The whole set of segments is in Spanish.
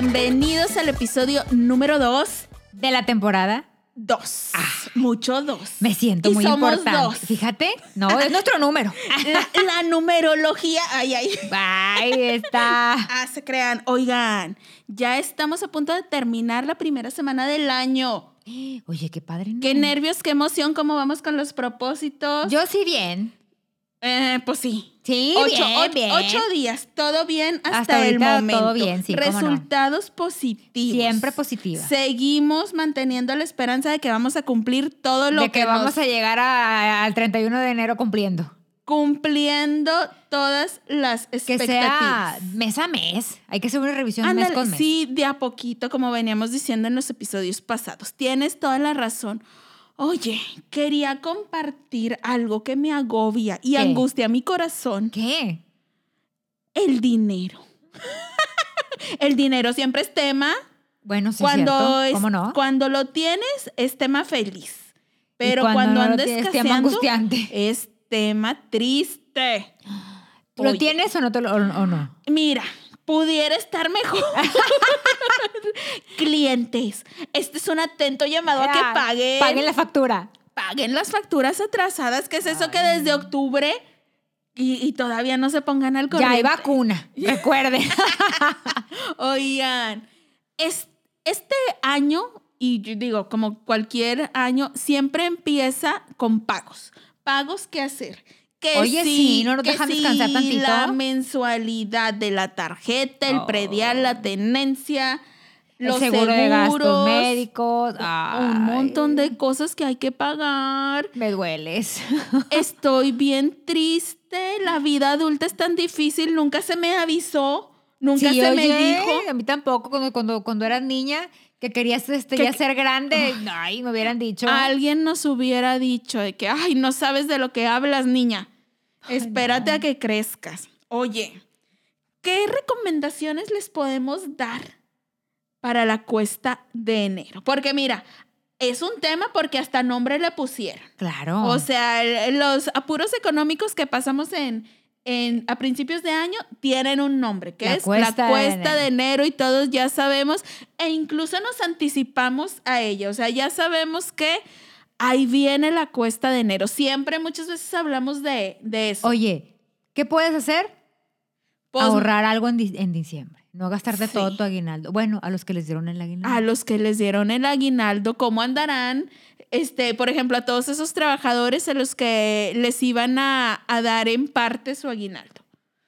Bienvenidos al episodio número 2. de la temporada. 2. Mucho 2. Me siento Y muy somos importante. dos. Fíjate, no, es nuestro número. La, la numerología. Ay, ay. Ahí está. Ah, se crean. Oigan, ya estamos a punto de terminar la primera semana del año. Oye, qué padre. ¿no? Qué nervios, qué emoción, cómo vamos con los propósitos. Yo sí bien. Eh, pues sí. Sí, ocho, bien, bien. ocho días, todo bien hasta, Hasta el momento. todo bien, sí, no. Resultados positivos. Siempre positiva. Seguimos manteniendo la esperanza de que vamos a cumplir todo lo de que, que, vamos a llegar a- al 31 de enero cumpliendo. cumpliendo todas las Que expectativas. sea mes a mes. Hay que hacer una revisión Ándale, mes con mes. sí, de a poquito, como veníamos diciendo en los episodios pasados. Tienes toda la razón. Oye, quería compartir algo que me agobia y ¿Qué? angustia mi corazón. ¿Qué? El dinero. el dinero siempre es tema. Bueno, sí, cuando, cierto. es- ¿Cómo no? cuando lo tienes, es tema feliz. Pero cuando cuando, no andes tienes, tema angustiante. es tema triste. ¿Lo Oye, tienes o no, te lo- o, o no? Mira, pudiera estar mejor. Clientes, este es un atento llamado a que paguen, Paguen la factura. paguen las facturas atrasadas, que es eso que desde octubre y, y todavía no se pongan al Ya hay corriente. vacuna. Recuerden. Oigan, es- este año, y yo digo, como cualquier año, siempre empieza con pagos. Pagos que hacer. Que Oye, sí, no nos que dejan sí, descansar tantito. La mensualidad de la tarjeta, el Oh. predial, la tenencia, los el seguro de gastos seguros, médicos. Un montón de cosas que hay que pagar. Me dueles. Estoy bien triste. La vida adulta es tan difícil. Nunca se me avisó. Nunca Sí, se me dijo. A mí tampoco, cuando, cuando, cuando eras niña, que querías este, Que- ya ser grande. Ay, me hubieran dicho. Alguien nos hubiera dicho de que, ay, no sabes de lo que hablas, niña. Espérate a que crezcas. Oye, ¿qué recomendaciones les podemos dar para la cuesta de enero? Porque mira, es un tema porque hasta nombre le pusieron. Claro. O sea, los apuros económicos que pasamos en, en- a principios de año tienen un nombre, que La es cuesta la de cuesta de enero. y todos ya sabemos e incluso nos anticipamos a ella. O sea, ya sabemos que ahí viene la cuesta de enero. Siempre, muchas veces hablamos de, de eso. Oye, ¿qué puedes hacer? Pues, Ahorrar algo en, di- en diciembre. No gastarte Sí. todo tu aguinaldo. Bueno, a los que les dieron el aguinaldo. a los que les dieron el aguinaldo, ¿cómo andarán? Este, por ejemplo, a todos esos trabajadores a los que les iban a, a dar en parte su aguinaldo.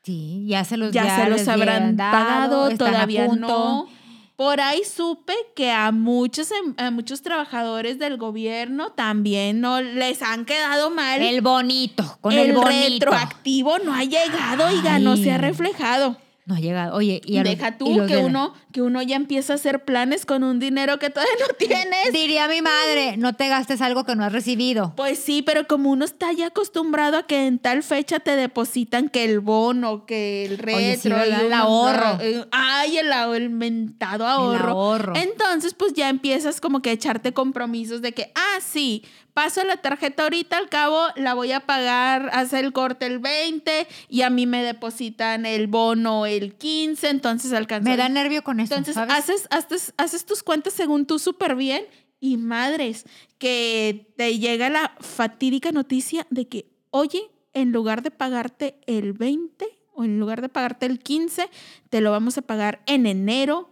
Sí, ya se los ya, se los habrán dado, pagado, todavía no. Por ahí supe que a muchos, em- a muchos trabajadores del gobierno también no les han quedado mal. El bonito, con el, el bonito. retroactivo no ha llegado y no se ha reflejado. No ha llegado. Oye, y los- Deja y tú que uno, que uno ya empieza a hacer planes con un dinero que todavía no tienes. Diría mi madre, no te gastes algo que no has recibido. Pues sí, pero como uno está ya acostumbrado a que en tal fecha te depositan que el bono, que el retro. El ahorro. eh, Ay, el, el mentado ahorro. ahorro. Entonces, pues ya empiezas como que a echarte compromisos de que, ah, sí, paso la tarjeta ahorita, al cabo la voy a pagar, hace el corte el 20 y a mí me depositan el bono el 15, entonces alcanzo. Me da nervio con eso. Entonces ¿sabes? haces, haces, haces tus cuentas según tú súper bien y madres, que te llega la fatídica noticia de que, oye, en lugar de pagarte el 20 o en lugar de pagarte el 15, te lo vamos a pagar en enero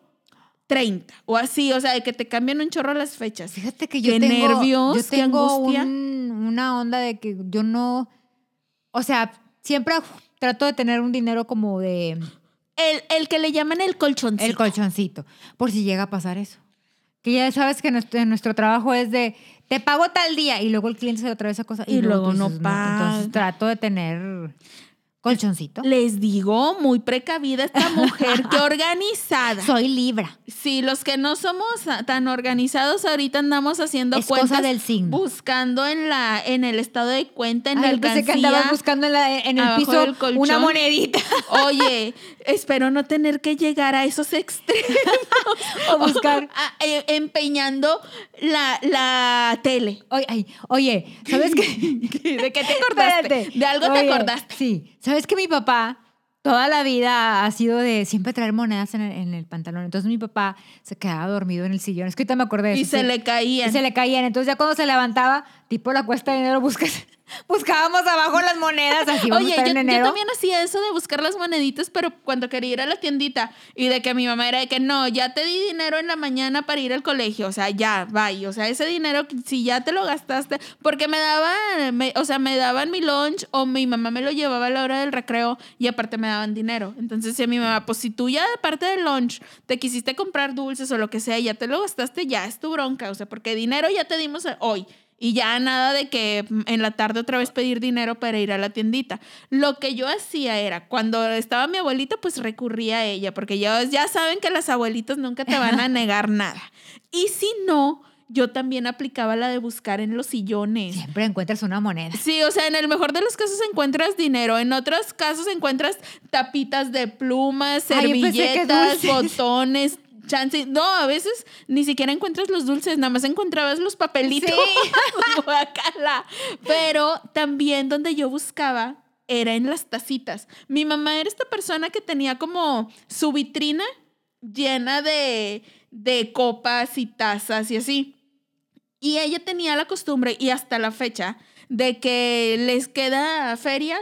30 o así, o sea, de que te cambian un chorro las fechas. Fíjate que yo Qué tengo, nervios, yo qué tengo angustia. un- una onda de que yo no, o sea, siempre trato de tener un dinero como de El, el que le llaman el colchoncito. el colchoncito, por si llega a pasar eso. Que ya sabes que nuestro, nuestro trabajo es de te pago tal día y luego el cliente se lo trae esa cosa y, Y luego no dices, paga. Entonces trato de tener colchoncito. Les digo, muy precavida esta mujer, qué organizada. Soy libra. Sí, los que no somos tan organizados ahorita andamos haciendo Es cosa cuentas del signo. buscando en la en el estado de cuenta en la Ay, yo pensé que alcancía. andabas buscando en, la- en el piso una monedita Oye, espero no tener que llegar a esos extremos. o buscar. Eh, empeñando la, la tele. Oye, oye, ¿sabes qué? ¿De qué te acordaste? Espérate. De algo te acordaste. Sí. ¿Sabes que mi papá toda la vida ha sido de siempre traer monedas en el, en el pantalón. Entonces mi papá se quedaba dormido en el sillón. Es que ahorita me acordé de eso. Y se le caían. Y se le caían. Entonces ya cuando se levantaba, tipo la cuesta de dinero, buscas, buscábamos abajo las monedas. Así vamos Oye, a estar yo, en yo enero. también hacía eso de buscar las moneditas, pero cuando quería ir a la tiendita y de que mi mamá era de que no, ya te di dinero en la mañana para ir al colegio, o sea, ya, bye, o sea, ese dinero, si ya te lo gastaste, porque me daban, me- o sea, me daban mi lunch o mi mamá me lo llevaba a la hora del recreo y aparte me daban dinero. Entonces decía mi mamá, pues si tú ya de parte del lunch te quisiste comprar dulces o lo que sea, y ya te lo gastaste, ya es tu bronca, o sea, porque dinero ya te dimos hoy. Y ya nada de que en la tarde otra vez pedir dinero para ir a la tiendita. Lo que yo hacía era, cuando estaba mi abuelita, pues recurría a ella, porque ya, ya saben que las abuelitas nunca te van a negar nada. Y si no, yo también aplicaba la de buscar en los sillones. Siempre encuentras una moneda. Sí, o sea, en el mejor de los casos encuentras dinero, en otros casos encuentras tapitas de plumas, Ay, servilletas, dulces. botones, chance. No, a veces ni siquiera encuentras los dulces, nada más encontrabas los papelitos. Guácala. Pero también donde yo buscaba era en las tacitas. Mi mamá era esta persona que tenía como su vitrina llena de, de copas y tazas y así. Y ella tenía la costumbre, y hasta la fecha, de que les queda feria.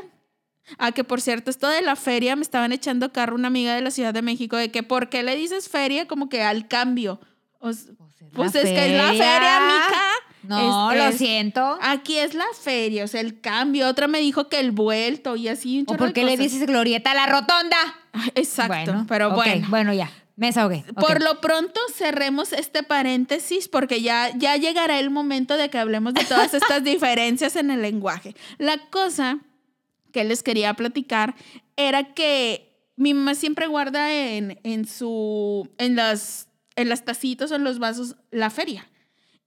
Ah, que por cierto, esto de la feria me estaban echando carro una amiga de la Ciudad de México, de que ¿por qué le dices feria como que al cambio? O s- pues es que es la feria, mica. No, lo siento. Aquí es la feria, o sea, el cambio. Otra me dijo que el vuelto y así un ¿O por qué le dices glorieta a la rotonda? Ah, Exacto, pero ok, bueno. Bueno, ya. Me desahogué. ok. Por lo pronto cerremos este paréntesis porque ya, ya llegará el momento de que hablemos de todas estas diferencias en el lenguaje. La cosa que les quería platicar era que mi mamá siempre guarda en, en su en las en las tacitas o en los vasos la feria.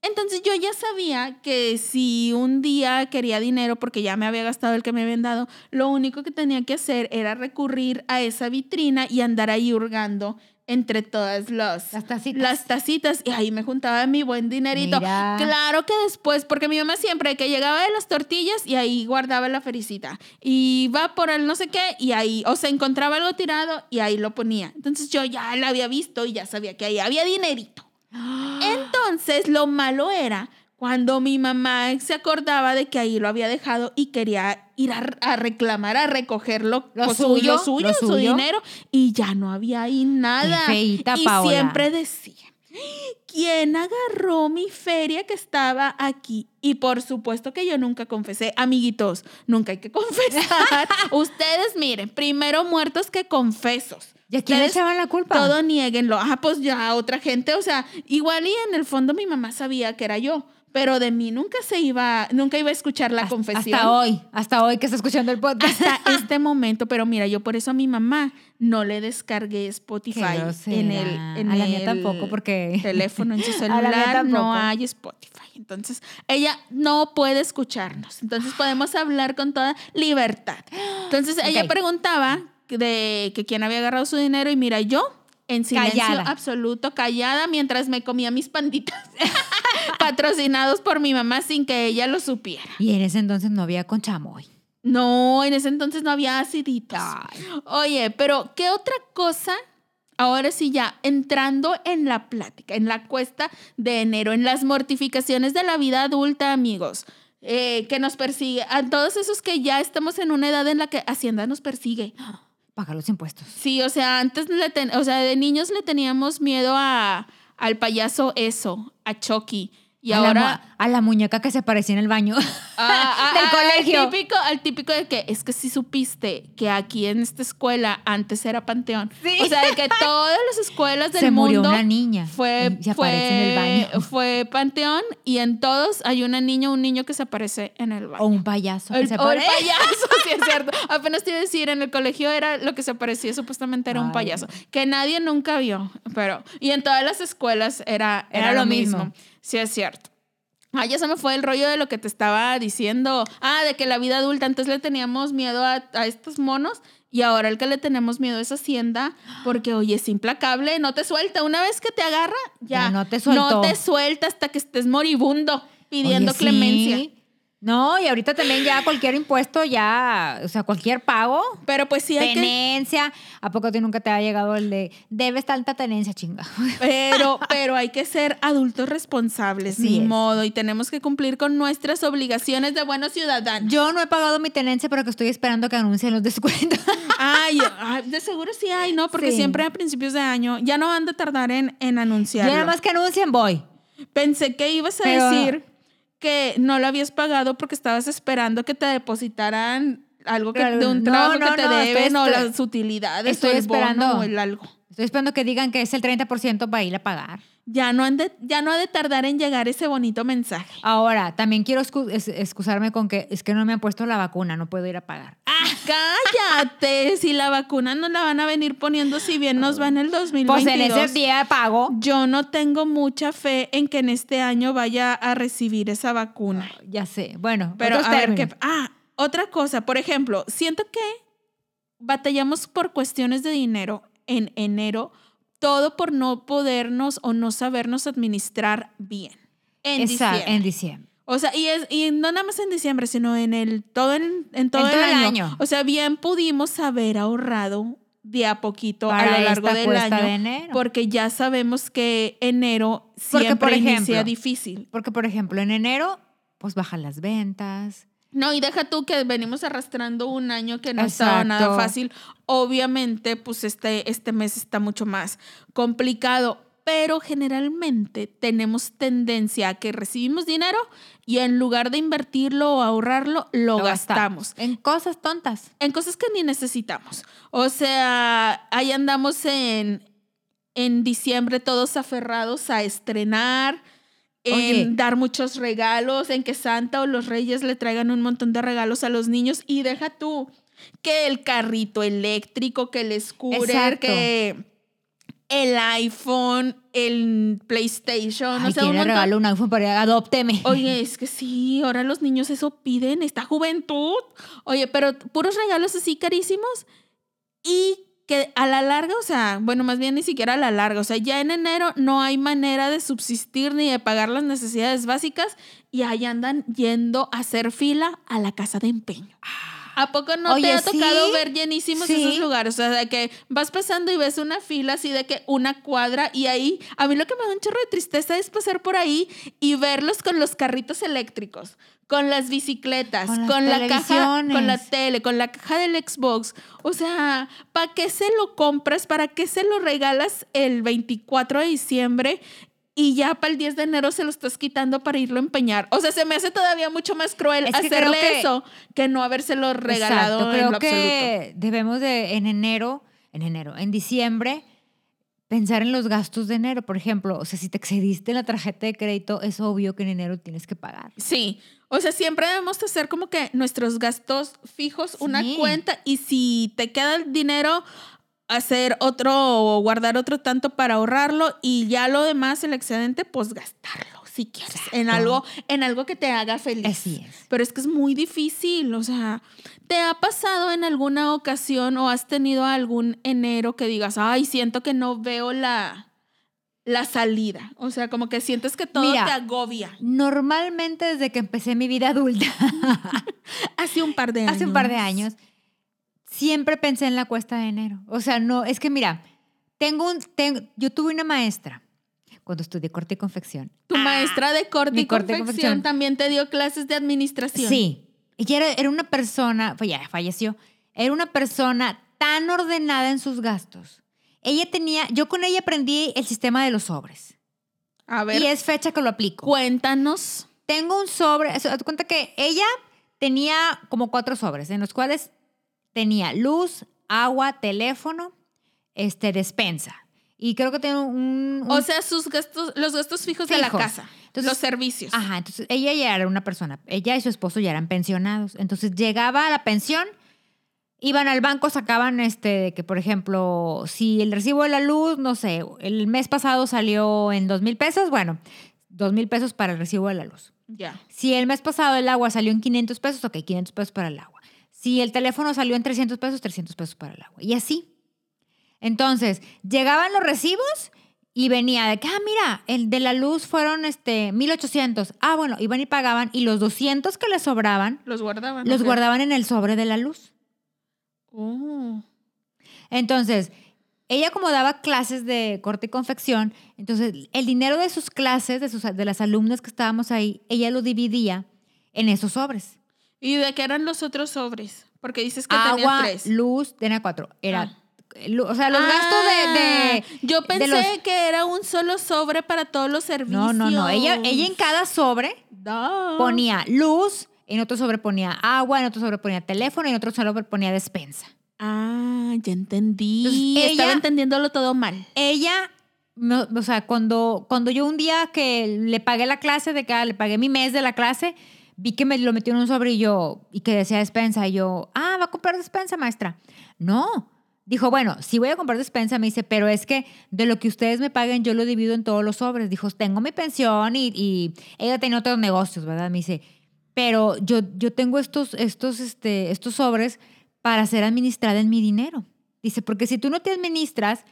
Entonces yo ya sabía que si un día quería dinero porque ya me había gastado el que me habían dado, lo único que tenía que hacer era recurrir a esa vitrina y andar ahí hurgando entre todas las, Las tacitas. las tacitas y ahí me juntaba mi buen dinerito. Mira. Claro que después, porque mi mamá siempre que llegaba de las tortillas y ahí guardaba la fericita y va por el no sé qué y ahí, o se encontraba algo tirado y ahí lo ponía. Entonces yo ya la había visto y ya sabía que ahí había dinerito. Entonces, lo malo era cuando mi mamá se acordaba de que ahí lo había dejado y quería ir a, a reclamar, a recogerlo, Lo suyo, lo suyo, su dinero, y ya no había ahí nada. Qué feíta, y Paola. siempre decía, ¿quién agarró mi feria que estaba aquí? Y por supuesto que yo nunca confesé, amiguitos, nunca hay que confesar. Ustedes miren, primero muertos que confesos. ¿Y a quién le echaban la culpa? todo nieguenlo. Ah, pues ya otra gente, o sea, igual y en el fondo mi mamá sabía que era yo, pero de mí nunca se iba, nunca iba a escuchar la Hasta- confesión. Hasta hoy, hasta hoy que está escuchando el podcast. Hasta este momento, pero mira, yo por eso a mi mamá no le descargué Spotify en el, en A la mía el tampoco, porque- teléfono, en su mía celular, no hay Spotify. Entonces, ella no puede escucharnos. Entonces, podemos hablar con toda libertad. Entonces, ella preguntaba de que quién había agarrado su dinero y mira, yo en silencio Callada. absoluto, callada, mientras me comía mis panditas patrocinados por mi mamá sin que ella lo supiera. Y en ese entonces no había con chamoy. No, en ese entonces no había aciditos. Oye, pero ¿qué otra cosa? Ahora sí, ya entrando en la plática, en la cuesta de enero, en las mortificaciones de la vida adulta, amigos, eh, que nos persigue, a todos esos que ya estamos en una edad en la que Hacienda nos persigue. Pagar los impuestos. Sí, o sea, antes le ten- o sea, de niños le teníamos miedo a, al payaso eso, a Chucky. Y a, la, ahora... mu- a la muñeca que se aparecía en el baño. Ah, ah, Del ah, colegio. Al típico, al típico de que es que si supiste que aquí en esta escuela antes era panteón. Sí. O sea, de que todas las escuelas del Se murió mundo una niña fue, y se aparece en el fue- baño. fue panteón y en todos hay una niña o un niño que se aparece en el baño. O un payaso. que El, se o el aparece. payaso, sí es cierto. Apenas te iba a decir, en el colegio era lo que se parecía, supuestamente era un Ay, payaso, que nadie nunca vio, pero, y en todas las escuelas era, era, Era lo lo mismo. mismo. Sí es cierto. Ah, ya se me fue el rollo de lo que te estaba diciendo. Ah, de que la vida adulta, antes le teníamos miedo a, a estos monos y ahora el que le tenemos miedo es Hacienda porque, oye, es implacable, no te suelta. Una vez que te agarra, ya, Ya no te no te suelta hasta que estés moribundo pidiendo Oye, sí. No, y ahorita también ya cualquier impuesto, ya, o sea, cualquier pago, Pero pues sí hay que... tenencia, ¿a poco a ti nunca te ha llegado el de, debes tanta tenencia, chinga? Pero, pero hay que ser adultos responsables, Así ni es. modo, y tenemos que cumplir con nuestras obligaciones de buenos ciudadanos. Yo no he pagado mi tenencia, pero que estoy esperando que anuncien los descuentos. Ay, ay, de seguro sí hay, ¿no? Porque Sí. siempre a principios de año ya no van a tardar en, en Yo anunciarlo. nada más que anuncien voy. Pensé que ibas a Pero- decir que no lo habías pagado porque estabas esperando que te depositaran algo que, de un no, trabajo no, que te no, deben estoy- o estoy- las utilidades estoy o el bono esperando. o el algo. Estoy esperando que digan que es el 30% para ir a pagar. Ya no, han de- ya no ha de tardar en llegar ese bonito mensaje. Ahora, también quiero excusarme con que es que no me han puesto la vacuna, no puedo ir a pagar. Cállate, si la vacuna no la van a venir poniendo si bien nos va en el 2022. Pues en ese día pago. Yo no tengo mucha fe en que en este año vaya a recibir esa vacuna. Ya sé. Bueno, Pero a ver qué. Ah, otra cosa, por ejemplo, siento que batallamos por cuestiones de dinero en enero, todo por no podernos o no sabernos administrar bien. En Esa- diciembre. en diciembre. O sea, y, es, y no nada más en diciembre, sino en el todo en, en todo, En todo el, el año. año. O sea, bien pudimos haber ahorrado de a poquito Para a lo largo del año. de enero. Porque ya sabemos que enero Porque, siempre por inicia ejemplo, difícil. Porque, por ejemplo, en enero, pues bajan las ventas. No, y deja tú que venimos arrastrando un año que no estaba nada fácil. Obviamente, pues este, este mes está mucho más complicado, pero generalmente tenemos tendencia a que recibimos dinero y en lugar de invertirlo o ahorrarlo, lo, Lo gastamos. En cosas tontas. En cosas que ni necesitamos. O sea, ahí andamos en, en diciembre todos aferrados a estrenar, en Oye. dar muchos regalos, en que Santa o los Reyes le traigan un montón de regalos a los niños y deja tú que el carrito eléctrico, que el scooter, que el iPhone, el PlayStation, Ay, o sea, ¿quién un regaló un iPhone para adópteme? Oye, es que sí, ahora los niños eso piden, esta juventud. Oye, pero puros regalos así carísimos y que a la larga, o sea, bueno, más bien ni siquiera a la larga, o sea, ya en enero no hay manera de subsistir ni de pagar las necesidades básicas y ahí andan yendo a hacer fila a la casa de empeño. ¿A poco no te ha tocado sí, ver llenísimos sí. esos lugares? O sea, de que vas pasando y ves una fila así de que una cuadra y ahí, a mí lo que me da un chorro de tristeza es pasar por ahí y verlos con los carritos eléctricos, con las bicicletas, Con con, la caja, con la tele, con la caja del Xbox. O sea, ¿para qué se lo compras? ¿Para qué se lo regalas el 24 de diciembre? Y ya para el 10 de enero se lo estás quitando para irlo a empeñar. O sea, se me hace todavía mucho más cruel Es que creo hacerle que- eso que no habérselo regalado Exacto, en creo absoluto. que debemos de en enero, en enero, en diciembre pensar en los gastos de enero, por ejemplo, o sea, si te excediste en la tarjeta de crédito, es obvio que en enero tienes que pagar. Sí, o sea, siempre debemos hacer como que nuestros gastos fijos, una cuenta, y si te queda el dinero, hacer otro o guardar otro tanto para ahorrarlo y ya lo demás, el excedente, pues gastarlo, si quieres, en algo, en algo que te haga feliz. Así es. Pero es que es muy difícil, o sea, ¿te ha pasado en alguna ocasión o has tenido algún enero que digas, ay, siento que no veo la, la salida? O sea, como que sientes que todo Mira, te agobia. Normalmente desde que empecé mi vida adulta, Hace un par de años. hace un par de años, siempre pensé en la cuesta de enero. O sea, no, es que mira, tengo un, tengo- yo tuve una maestra cuando estudié corte y confección. Tu maestra de corte y corte y confección también te dio clases de administración. Sí. Ella era, era una persona, pues ya falleció, era una persona tan ordenada en sus gastos. Ella tenía, yo con ella aprendí el sistema de los sobres. A ver, Y es fecha que lo aplico. cuéntanos. Tengo un sobre, o sea, cuenta que ella tenía como cuatro sobres, en los cuales tenía luz, agua, teléfono, este, despensa. Y creo que tenía un... un- O sea, sus gastos, los gastos fijos, de la Fijos. casa. Entonces- los servicios. Ajá, entonces ella ya era una persona, ella y su esposo ya eran pensionados. Entonces llegaba a la pensión, iban al banco, sacaban este, de que por ejemplo, si el recibo de la luz, no sé, el mes pasado salió en dos mil pesos, bueno, dos mil pesos para el recibo de la luz. Ya. Si el mes pasado el agua salió en 500 pesos, ok, 500 pesos para el agua. Si el teléfono salió en 300 pesos, 300 pesos para el agua. Y así. Entonces, llegaban los recibos y venía de que, ah, mira, el de la luz fueron este 1800. Ah, bueno, iban y pagaban y los 200 que les sobraban Los guardaban. los guardaban en el sobre de la luz. Oh. Entonces, ella como daba clases de corte y confección, entonces el dinero de sus clases, de, sus, de las alumnas que estábamos ahí, ella lo dividía en esos sobres. ¿Y de qué eran los otros sobres? Porque dices que Agua, tenía tres. luz, tenía cuatro. Era, Ah. lu- o sea, los gastos de... de- Yo de pensé los- que era un solo sobre para todos los servicios. no, no, no. Ella, ella en cada sobre No. ponía luz, en otro sobre ponía agua, en otro sobre ponía teléfono, y en otro sobre ponía despensa. Ah, ya entendí. Entonces, Estaba ella- entendiéndolo todo mal. ella, o sea, cuando, cuando yo un día que le pagué la clase, de que ah, le pagué mi mes de la clase, vi que me lo metió en un sobre y yo, y que decía despensa, y yo, ah, ¿va a comprar despensa, maestra? No. Dijo, bueno, sí voy a comprar despensa, me dice, pero es que de lo que ustedes me paguen, yo lo divido en todos los sobres. Dijo, tengo mi pensión y, y ella tenía otros negocios, ¿verdad? Me dice, pero yo, yo tengo estos, estos, este, estos sobres para ser administrada en mi dinero. Dice, porque si tú no te administras,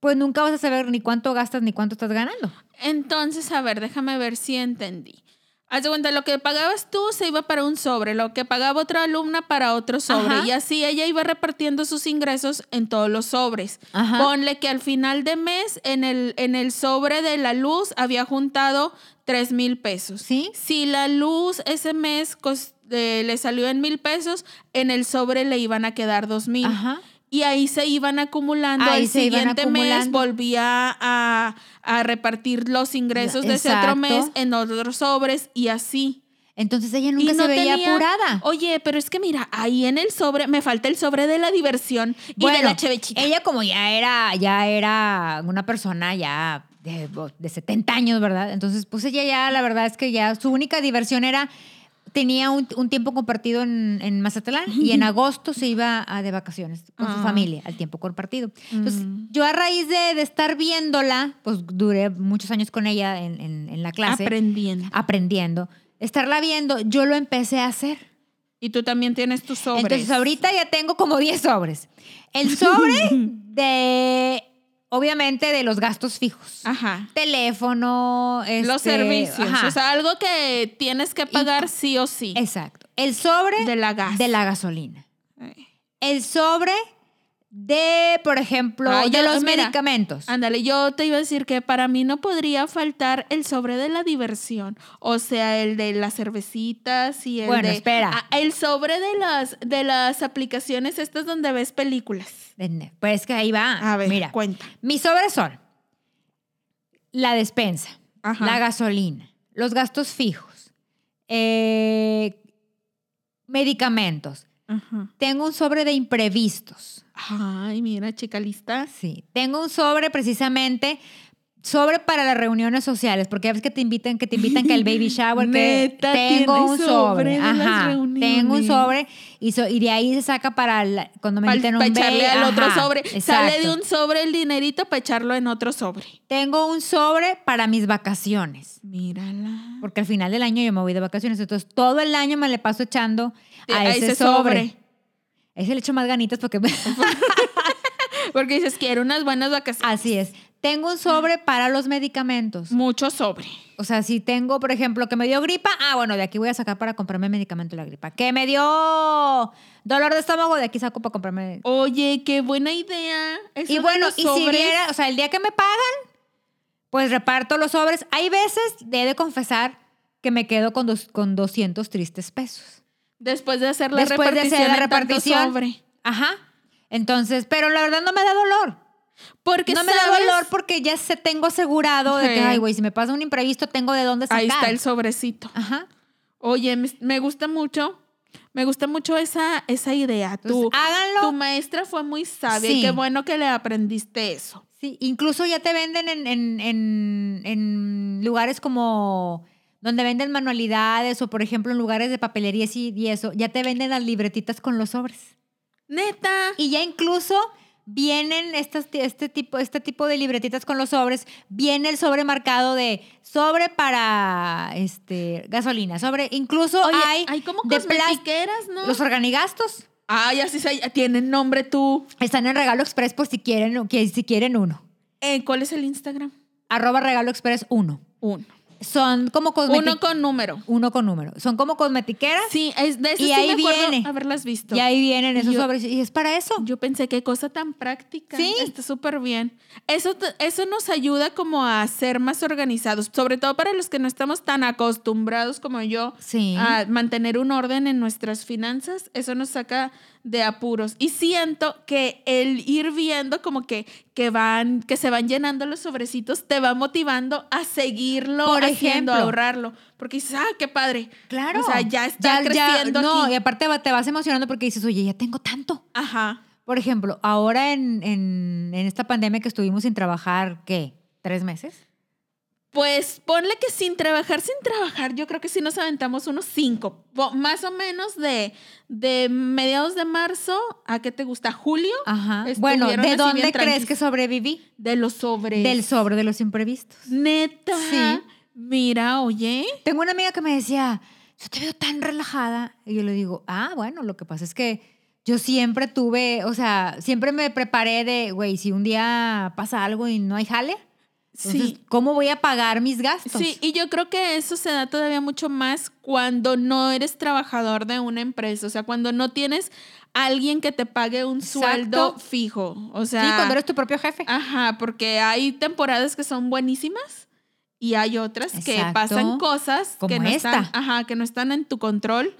pues nunca vas a saber ni cuánto gastas ni cuánto estás ganando. Entonces, a ver, déjame ver si entendí. Haz de cuenta, lo que pagabas tú se iba para un sobre, lo que pagaba otra alumna para otro sobre. Ajá. Y así ella iba repartiendo sus ingresos en todos los sobres. Ajá. Ponle que al final de mes en el, en el sobre de la luz había juntado 3 mil pesos. ¿Sí? Si la luz ese mes eh, le salió en mil pesos, en el sobre le iban a quedar dos mil. Ajá. Y ahí se iban acumulando. Ahí Al se iban siguiente mes volvía a, a repartir los ingresos de ese otro mes en otros sobres y así. Entonces ella Y nunca no se veía tenía- apurada. Oye, pero es que mira, ahí en el sobre, me falta el sobre de la diversión y de la chevechita. ella como ya era, ya era una persona ya de, de 70 años, ¿verdad? Entonces, pues ella ya, la verdad es que ya su única diversión era, tenía un, un tiempo compartido en, en Mazatlán y en agosto se iba a de vacaciones con su Ah. familia, al tiempo compartido. Entonces, Mm. yo a raíz de, de estar viéndola, pues duré muchos años con ella en, en- en la clase, Aprendiendo. aprendiendo, estarla viendo, yo lo empecé a hacer. Y tú también tienes tus sobres. Entonces ahorita ya tengo como 10 sobres. El sobre de, obviamente, de los gastos fijos. Ajá. Teléfono, Los este, servicios. ajá. O sea, algo que tienes que pagar sí o sí. Exacto. El sobre De la gas. de la gasolina. Ay. El sobre de, por ejemplo, Ah, de yo- los mira, medicamentos. Ándale, yo te iba a decir que para mí no podría faltar el sobre de la diversión, o sea, el de las cervecitas y el Bueno, de espera. Ah, el sobre de las de las aplicaciones estas donde ves películas. Pues que ahí va. A ver, Mira, cuenta. mis sobres son la despensa, Ajá. la gasolina, los gastos fijos, eh, medicamentos. Ajá. Tengo un sobre de imprevistos. Ay, mira, chica lista. Sí. Tengo un sobre precisamente sobre para las reuniones sociales, porque ya ves que te invitan, que te invitan que el baby shower, que Neta, tengo tiene un sobre sobre, ajá, tengo un sobre y, so- y de ahí se saca para la- cuando me Para invitan un echarle baby, al otro ajá, sobre. Sale de exacto. un sobre el dinerito para echarlo en otro sobre. Tengo un sobre para mis vacaciones, Mírala. porque al final del año yo me voy de vacaciones, entonces todo el año me le paso echando a, A ese, ese sobre. sobre. Ese le echo más ganitas porque Porque dices, quiero unas buenas vacaciones. así es. Tengo un sobre para los medicamentos. Mucho sobre. O sea, si tengo, por ejemplo, que me dio gripa, ah, bueno, de aquí voy a sacar para comprarme medicamento de la gripa. Que me dio dolor de estómago, de aquí saco para comprarme. Oye, qué buena idea. Eso y bueno, y si viera, o sea, el día que me pagan, pues reparto los sobres. Hay veces, he de confesar, que me quedo con, dos, con 200 tristes pesos. Después de hacer la Después de repartición. hacer la repartición. sobre. Ajá. Entonces, pero la verdad no me da dolor. Porque no me da dolor porque ya se tengo asegurado de que, ay, güey, si me pasa un imprevisto, tengo de dónde sacar. Ahí está el sobrecito. Ajá. Oye, me, gusta mucho. Me gusta mucho esa, esa idea. Entonces, Tu, háganlo. tu maestra fue muy sabia y qué bueno que le aprendiste eso. Sí, incluso ya te venden en, en- en- en lugares como donde venden manualidades o, por ejemplo, en lugares de papelería y, eso, ya te venden las libretitas con los sobres. Neta. Y ya incluso vienen estas, este, tipo, este tipo de libretitas con los sobres, viene el sobre marcado de sobre para este, gasolina, sobre, incluso Oye, hay, hay como de cosmetiqueras, ¿no? los organigastos. Ay, así se, tienen nombre tú. Están en regalo express por si quieren, si quieren uno. Eh, ¿Cuál es el Instagram? Arroba Regalo Express 1. Uno. Son como cosmetiqueras. Uno con número. Uno con número. Son como cosmetiqueras. Sí, es, de ese Y sí ahí me acuerdo viene. haberlas visto. Y ahí vienen esos yo- sobres. Y es para eso. Yo pensé, qué cosa tan práctica. Sí. Está súper bien. Eso, eso nos ayuda como a ser más organizados, sobre todo para los que no estamos tan acostumbrados como yo Sí. a mantener un orden en nuestras finanzas. Eso nos saca de apuros. Y siento que el ir viendo como que, que van, que se van llenando los sobrecitos, te va motivando a seguirlo Por haciendo, ejemplo. a ahorrarlo. Porque dices, ah, qué padre. Claro. O sea, ya está Ya- ya- creciendo No, aquí. y aparte te vas emocionando porque dices, oye, ya tengo tanto. Ajá. Por ejemplo, ahora en, en, en esta pandemia que estuvimos sin trabajar, ¿qué? ¿Tres meses? Pues ponle que sin trabajar, sin trabajar, yo creo que sí nos aventamos unos cinco, más o menos de, de mediados de marzo a qué te gusta, julio. Ajá. Bueno, ¿de dónde crees que sobreviví? De los sobres. Del sobre de los imprevistos. Neta. Sí. Mira, oye. Tengo una amiga que me decía, yo te veo tan relajada. Y yo le digo, ah, bueno, lo que pasa es que yo siempre tuve, o sea, siempre me preparé de, güey, si un día pasa algo y no hay jale, entonces, Sí. ¿cómo voy a pagar mis gastos? Sí, y yo creo que eso se da todavía mucho más cuando no eres trabajador de una empresa, o sea, cuando no tienes alguien que te pague un Exacto. sueldo fijo, o sea, Sí, cuando eres tu propio jefe. Ajá, porque hay temporadas que son buenísimas y hay otras que Exacto. pasan cosas que Como no están, esta. ajá, que no están en tu control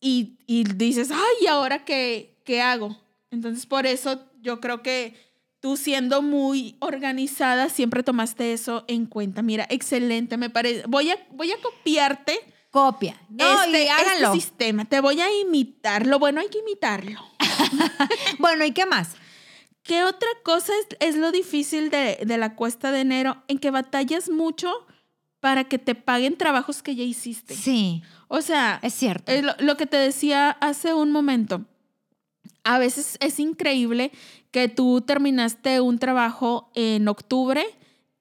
y, y dices, ay, ¿y ahora qué, qué hago? Entonces, por eso yo creo que tú siendo muy organizada siempre tomaste eso en cuenta. Mira, excelente, me parece. Voy a, voy a copiarte Copia. No, este, y háganlo. este sistema. Te voy a imitar. Lo bueno hay que imitarlo. Bueno, ¿y qué más? ¿Qué otra cosa es, es lo difícil de, de la cuesta de enero? En que batallas mucho para que te paguen trabajos que ya hiciste. Sí, O sea, es cierto. es lo, lo que te decía hace un momento. A veces es increíble que tú terminaste un trabajo en octubre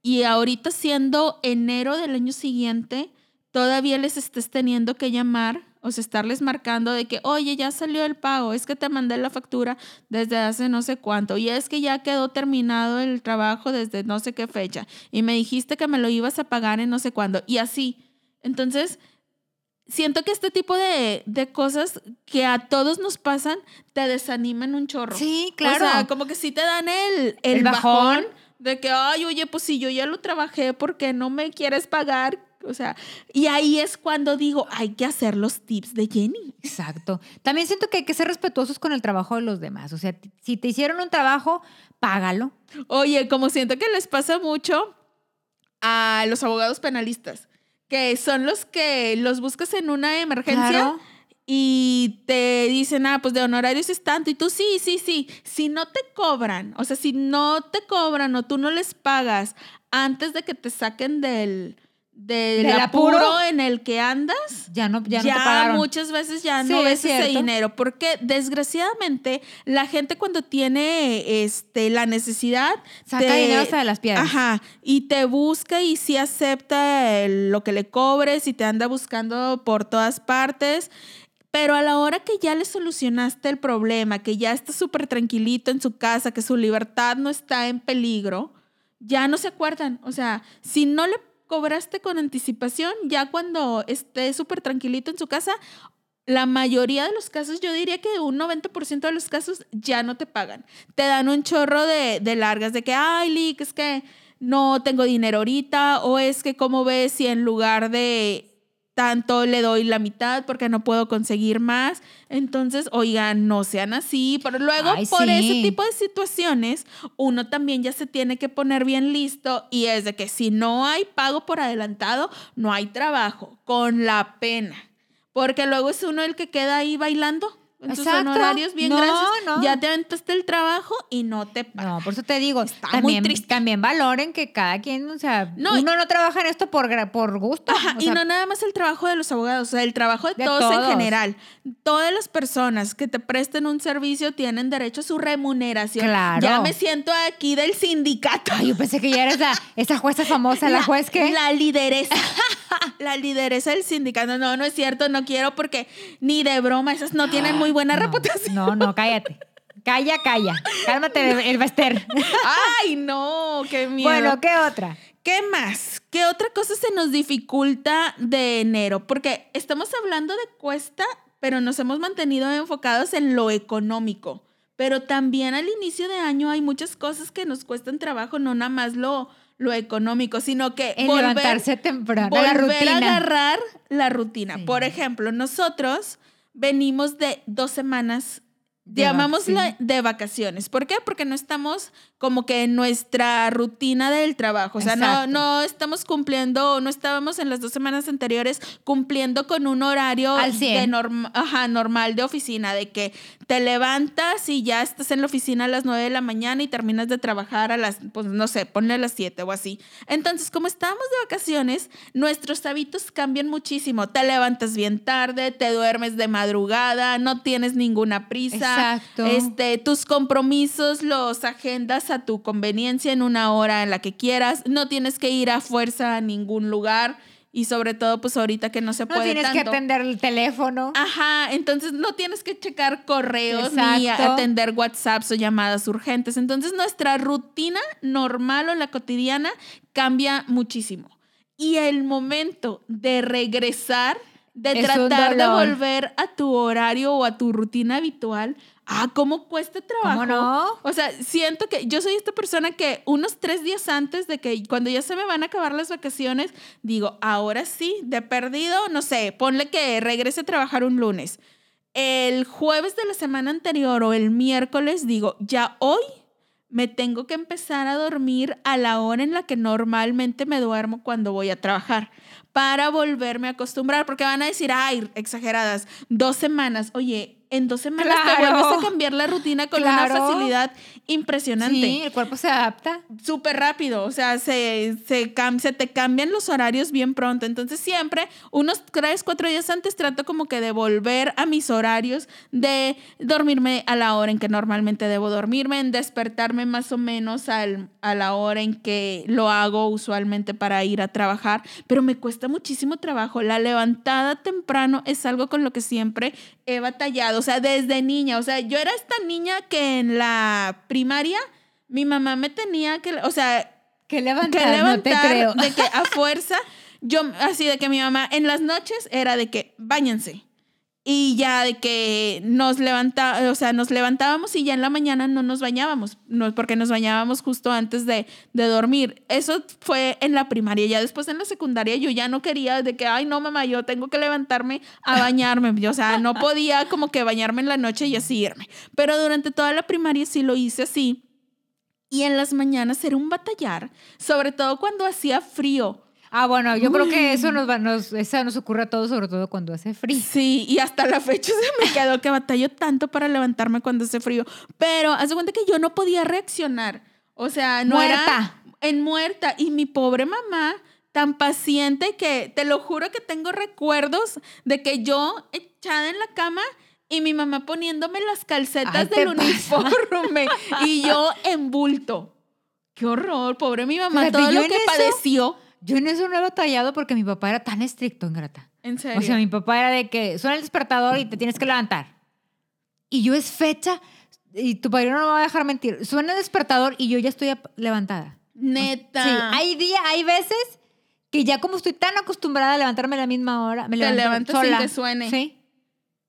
y ahorita siendo enero del año siguiente, todavía les estés teniendo que llamar o estarles marcando de que, oye, ya salió el pago, es que te mandé la factura desde hace no sé cuánto, y es que ya quedó terminado el trabajo desde no sé qué fecha, y me dijiste que me lo ibas a pagar en no sé cuándo, y así. Entonces, siento que este tipo de, de cosas que a todos nos pasan te desaniman un chorro. Sí, claro. O sea, como que sí te dan el, el, El bajón. bajón. de que, ay, oye, pues si yo ya lo trabajé, ¿por qué no me quieres pagar? O sea, y ahí es cuando digo, hay que hacer los tips de Jenny. Exacto. También siento que hay que ser respetuosos con el trabajo de los demás. O sea, si te hicieron un trabajo, págalo. Oye, como siento que les pasa mucho a los abogados penalistas, que son los que los buscas en una emergencia. Claro. y te dicen, ah, pues de honorarios es tanto, y tú sí, sí, sí, si no te cobran, o sea, si no te cobran o tú no les pagas antes de que te saquen del, del, ¿Del apuro, apuro? en el que andas, Ya no, ya ya, no te pagaron. muchas veces ya Sí, no es ves ese cierto. dinero, porque desgraciadamente la gente cuando tiene este, la necesidad... Saca te- dinero hasta de las piedras. Ajá, y te busca y sí acepta el- lo que le cobres y te anda buscando por todas partes. Pero a la hora que ya le solucionaste el problema, que ya está súper tranquilito en su casa, que su libertad no está en peligro, ya no se acuerdan. O sea, si no le cobraste con anticipación, ya cuando esté súper tranquilito en su casa, la mayoría de los casos, yo diría que un 90% de los casos ya no te pagan. Te dan un chorro de, largas de que, ay, Lick, es que no tengo dinero ahorita, o es que, como ves, si en lugar de tanto le doy la mitad porque no puedo conseguir más. Entonces, oigan, no sean así. Pero luego, Ay, por sí. ese tipo de situaciones, uno también ya se tiene que poner bien listo y es de que si no hay pago por adelantado, no hay trabajo, con la pena. Porque luego es uno el que queda ahí bailando en Exacto. honorarios bien No, gracias. no. Ya te aventaste el trabajo y no te pagan. No, por eso te digo, Está muy triste. también valoren que cada quien, o sea, No, y- uno no trabaja en esto por, por gusto. Ajá, o y no nada más el trabajo de los abogados, o sea, el trabajo de, De todos, en general. Todas las personas que te presten un servicio tienen derecho a su remuneración. Claro. Ya me siento aquí del sindicato. Ay, yo pensé que ya eres la, esa jueza famosa, la, juez que... La lideresa. la lideresa del sindicato. No, no es cierto, no quiero porque ni de broma, esas no tienen muy buena No, reputación. No, no, cállate. Calla, calla. Cálmate, el Bester. Ay, no, qué miedo. Bueno, ¿qué otra? ¿Qué más? ¿Qué otra cosa se nos dificulta de enero? Porque estamos hablando de cuesta, pero nos hemos mantenido enfocados en lo económico. Pero también al inicio de año hay muchas cosas que nos cuestan trabajo, no nada más lo, lo económico, sino que En volver, levantarse temprano. volver la a rutina. agarrar la rutina. Sí. Por ejemplo, nosotros venimos de dos semanas, De llamámosla vac- de vacaciones. ¿Por qué? Porque no estamos como que en nuestra rutina del trabajo. O sea, no, Exacto. no estamos cumpliendo, no estábamos en las dos semanas anteriores cumpliendo con un horario Al de 100. norm- ajá, normal de oficina, de que te levantas y ya estás en la oficina a las 9 de la mañana y terminas de trabajar a las, pues no sé, ponle a las 7 o así. Entonces, como estábamos de vacaciones, nuestros hábitos cambian muchísimo. Te levantas bien tarde, te duermes de madrugada, no tienes ninguna prisa. Exacto. Este, tus compromisos los agendas a tu conveniencia en una hora en la que quieras. No tienes que ir a fuerza a ningún lugar. Y sobre todo, pues ahorita que no se No puede tienes que atender el teléfono. Ajá, entonces no tienes que checar correos ni atender WhatsApps o llamadas urgentes. Entonces nuestra rutina normal o la cotidiana cambia muchísimo. Y el momento de regresar, de Es tratar de volver a tu horario o a tu rutina habitual, ah, ¿cómo cuesta trabajo? ¿Cómo no? O sea, siento que yo soy esta persona que unos tres días antes de que cuando ya se me van a acabar las vacaciones, digo, ahora sí, de perdido, no sé, ponle que regrese a trabajar un lunes. El jueves de la semana anterior o el miércoles digo, ya hoy me tengo que empezar a dormir a la hora en la que normalmente me duermo cuando voy a trabajar para volverme a acostumbrar, porque van a decir, ay, exageradas, dos semanas. Oye, en dos semanas te Claro. vuelves a cambiar la rutina con Claro. una facilidad impresionante. Sí, el cuerpo se adapta. Súper rápido, o sea, se, se, se te cambian los horarios bien pronto. Entonces siempre, unos tres, cuatro días antes, trato como que de volver a mis horarios, de dormirme a la hora en que normalmente debo dormirme, en despertarme más o menos al- a la hora en que lo hago usualmente para ir a trabajar. Pero me cuesta muchísimo trabajo. La levantada temprano es algo con lo que siempre he batallado, o sea, desde niña. O sea, yo era esta niña que en la primaria mi mamá me tenía que, o sea, Que que levantar, no te levantar creo. de que a fuerza, yo así de que mi mamá en las noches era de que bañense. Y ya de que nos levanta, o sea, nos levantábamos y ya en la mañana no nos bañábamos, no, porque nos bañábamos justo antes de, de dormir. Eso fue en la primaria. Ya después en la secundaria yo ya no quería de que, ay, no, mamá, yo tengo que levantarme a bañarme. O sea, no podía como que bañarme en la noche y así irme. Pero durante toda la primaria sí lo hice así. Y en las mañanas era un batallar, sobre todo cuando hacía frío. Ah, bueno, yo creo que eso nos, va- nos, eso nos ocurre a todos, sobre todo cuando hace frío. Sí, y hasta la fecha se me quedó que batallo tanto para levantarme cuando hace frío. Pero haz de cuenta que yo no podía reaccionar. O sea, no era Muerta. en muerta. Y mi pobre mamá, tan paciente que te lo juro que tengo recuerdos de que yo echada en la cama y mi mamá poniéndome las calcetas Ay, del te pasa. uniforme y yo en bulto. Qué horror, pobre mi mamá, todo lo que eso- padeció. Yo en eso no he batallado porque mi papá era tan estricto, ingrata. En serio. O sea, mi papá era de que suena el despertador y te tienes que levantar. Y yo es fecha, y tu padrino no me va a dejar mentir, suena el despertador y yo ya estoy levantada. Neta. Sí, hay días, hay veces que ya como estoy tan acostumbrada a levantarme a la misma hora, me Te levanto sin sola. que suene. Sí.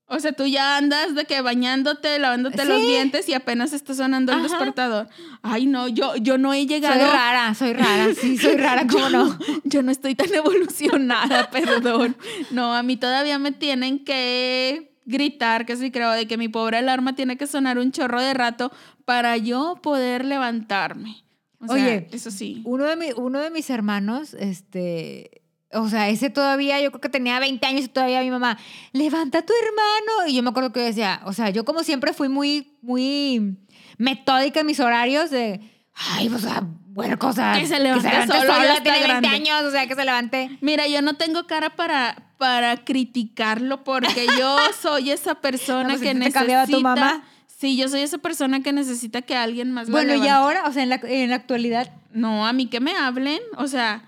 O sea, tú ya andas de que bañándote, lavándote los Sí. dientes y apenas está sonando el Ajá. despertador. Ay, no, yo, yo no he llegado. Soy rara, soy rara, sí, soy rara, ¿cómo no? Yo no estoy tan evolucionada, perdón. No, a mí todavía me tienen que gritar, que sí creo, de que mi pobre alarma tiene que sonar un chorro de rato para yo poder levantarme. O sea, Oye, eso sí. Uno de, mi- uno de mis hermanos, este, o sea, ese todavía, yo creo que tenía 20 años y todavía mi mamá, levanta a tu hermano. Y yo me acuerdo que decía, o sea, yo como siempre fui muy, muy metódica en mis horarios de, ay, o sea, buena cosa. Que se levante solo, ya sola, está tiene 20 grande. años, o sea, que se levante. Mira, yo no tengo cara para, para criticarlo porque yo soy esa persona No, pues, que ¿te necesita. cambiaba tu mamá? Sí, yo soy esa persona que necesita que alguien más Bueno, y levante. ahora, o sea, en la, en la actualidad, No, a mí que me hablen. O sea.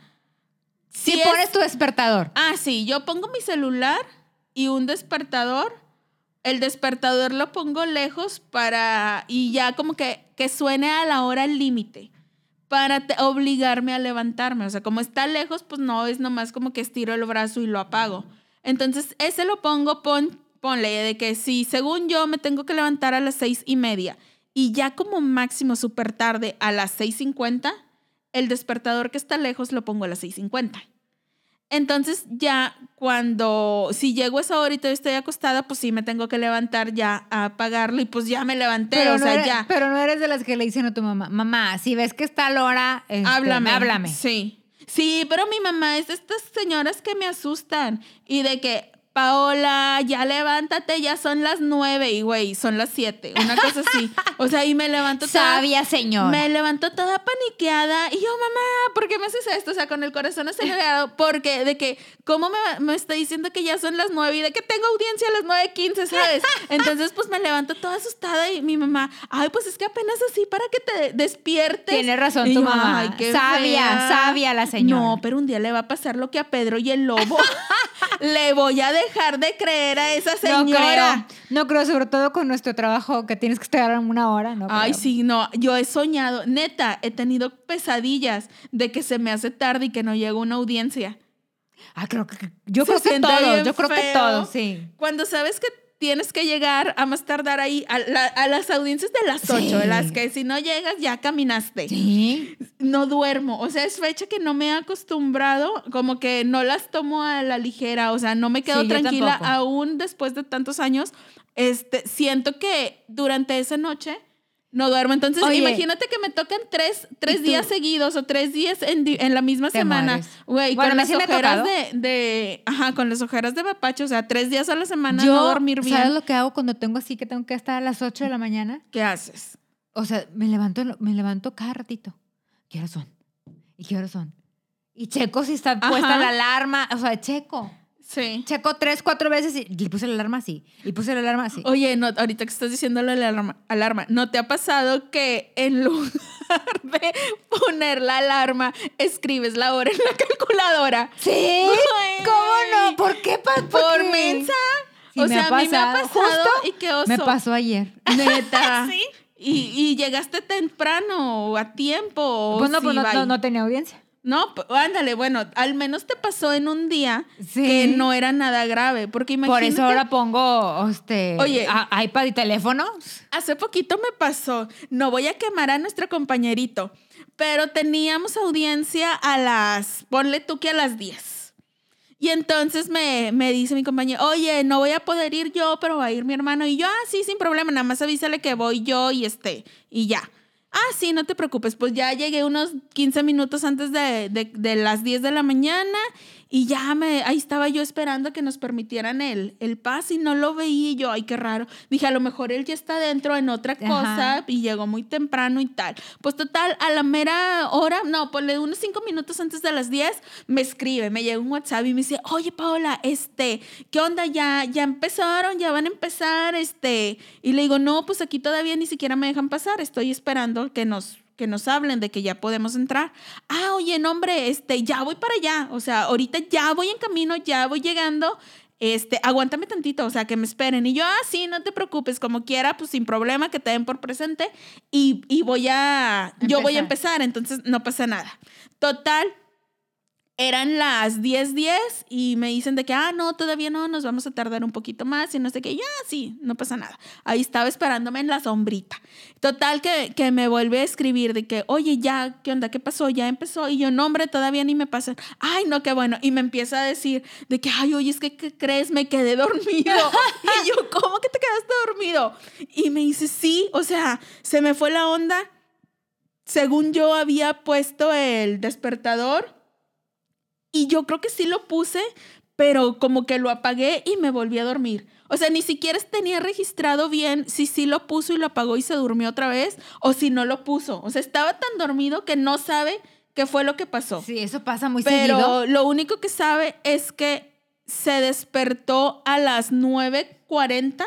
Si es- pones tu despertador. Ah, sí, yo pongo mi celular y un despertador el despertador lo pongo lejos para, y ya como que, que suene a la hora límite, para te- obligarme a levantarme. O sea, como está lejos, pues no, es nomás como que estiro el brazo y lo apago. Entonces, ese lo pongo, pon, ponle de que si según yo me tengo que levantar a las seis y media y ya como máximo súper tarde a las 6.50, el despertador que está lejos lo pongo a las 6.50. Entonces ya cuando, si llego a esa hora y todavía estoy acostada, pues sí me tengo que levantar ya a apagarlo y pues ya me levanté, o no sea, eres, ya. pero no eres de las que le dicen a tu mamá, mamá, si ves que está la hora, este, háblame. háblame. Sí. Sí, pero mi mamá es de estas señoras que me asustan y de que, Paola, ya levántate, ya son las nueve y güey, son las siete, una cosa así. O sea, y me levanto toda- Sabia señora. Me levanto toda paniqueada y yo, mamá, ¿por qué me haces esto? O sea, con el corazón acelerado, porque de que, ¿cómo me, me está diciendo que ya son las nueve y de que tengo audiencia a las nueve quince, ¿sabes? Entonces, pues me levanto toda asustada y mi mamá, ay, pues es que apenas así para que te despiertes. Tiene razón Y tu yo, mamá. "Ay, qué Sabia, fea". sabia la señora. No, pero un día le va a pasar lo que a Pedro y el lobo. le voy a dejar de creer a esa No señora. creo. No creo, sobre todo con nuestro trabajo que tienes que estar una hora, ¿no? Ay, creo. sí, no, yo he soñado, neta, he tenido pesadillas de que se me hace tarde y que no llega una audiencia. Ah, creo que yo Se creo que todos, yo creo que todos, sí. Cuando sabes que tienes que llegar a más tardar ahí a, la- a las audiencias de las 8, Sí. en las que si no llegas ya caminaste. Sí. No duermo, o sea, es fecha que no me he acostumbrado, como que no las tomo a la ligera, o sea, no me quedo Sí, tranquila aún después de tantos años. Este, siento que durante esa noche no duermo. Entonces, Oye. imagínate que me tocan tres, tres días seguidos o tres días en, en la misma Te semana. Güey, Bueno, con las sí ojeras de, de- Ajá, con las ojeras de papacho, o sea, tres días a la semana Yo, no dormir bien. ¿sabes lo que hago cuando tengo así que tengo que estar a las 8 de la mañana? ¿Qué haces? O sea, me levanto, me levanto cada ratito. ¿Qué horas son? ¿Y qué horas son? Y checo si está puesta Ajá. la alarma. O sea, checo. Sí. Checo tres, cuatro veces y le puse la alarma así. Y puse la alarma así. Oye, no, ahorita que estás diciendo la alarma, alarma, ¿no te ha pasado que en lugar de poner la alarma, escribes la hora en la calculadora? ¿Sí? ¿Cómo no? ¿Por qué? por Por qué? mensa. Sí, o sea, a mí me ha pasado. Justo y qué oso. Me pasó ayer. Neta. ¿Sí? Y, y llegaste temprano o a tiempo. Pues no, pues no, no, no tenía audiencia. No, ándale, bueno, al menos te pasó en un día Sí. que no era nada grave. Porque imagínate. Por eso ahora pongo este, Oye. a- iPad y teléfono. Hace poquito me pasó, no voy a quemar a nuestro compañerito, pero teníamos audiencia a las, ponle tú que a las 10. Y entonces me, me dice mi compañero, oye, no voy a poder ir yo, pero va a ir mi hermano. Y yo, ah, sí, sin problema, nada más avísale que voy yo y este, y ya. Ah, sí, no te preocupes, pues ya llegué unos 15 minutos antes de, de- de las 10 de la mañana y ya me, ahí estaba yo esperando que nos permitieran el, el pase y no lo veía y yo, ay, qué raro. Dije, a lo mejor él ya está dentro en otra Ajá. cosa y llegó muy temprano y tal. Pues total, a la mera hora, no, ponle unos 5 minutos antes de las 10, me escribe, me llega un WhatsApp y me dice, oye, Paola, este, ¿qué onda? ¿Ya, ya empezaron? ¿Ya van a empezar? Este, y le digo, no, pues aquí todavía ni siquiera me dejan pasar, estoy esperando que nos que nos hablen de que ya podemos entrar. Ah, oye, no, hombre, este, ya voy para allá. O sea, ahorita ya voy en camino, ya voy llegando. Este, aguántame tantito, o sea, que me esperen. Y yo, ah, sí, no te preocupes, como quiera, pues sin problema, que te den por presente. Y, y voy a, yo voy a empezar, entonces no pasa nada. Total, eran las 10:10 10, y me dicen de que, ah, no, todavía no, nos vamos a tardar un poquito más y no sé qué. Ya, sí, no pasa nada. Ahí estaba esperándome en la sombrita. Total, que, que me vuelve a escribir de que, oye, ya, ¿qué onda? ¿Qué pasó? Ya empezó. Y yo, no, hombre, todavía ni me pasan. Ay, no, qué bueno. Y me empieza a decir de que, ay, oye, es que, ¿qué crees? Me quedé dormido. y yo, ¿cómo que te quedaste dormido? Y me dice, sí, o sea, se me fue la onda. Según yo había puesto el despertador y yo creo que sí lo puse, pero como que lo apagué y me volví a dormir. O sea, ni siquiera tenía registrado bien si sí lo puso y lo apagó y se durmió otra vez o si no lo puso. O sea, estaba tan dormido que no sabe qué fue lo que pasó. Sí, eso pasa muy pero seguido. lo único que sabe es que se despertó a las 9.40.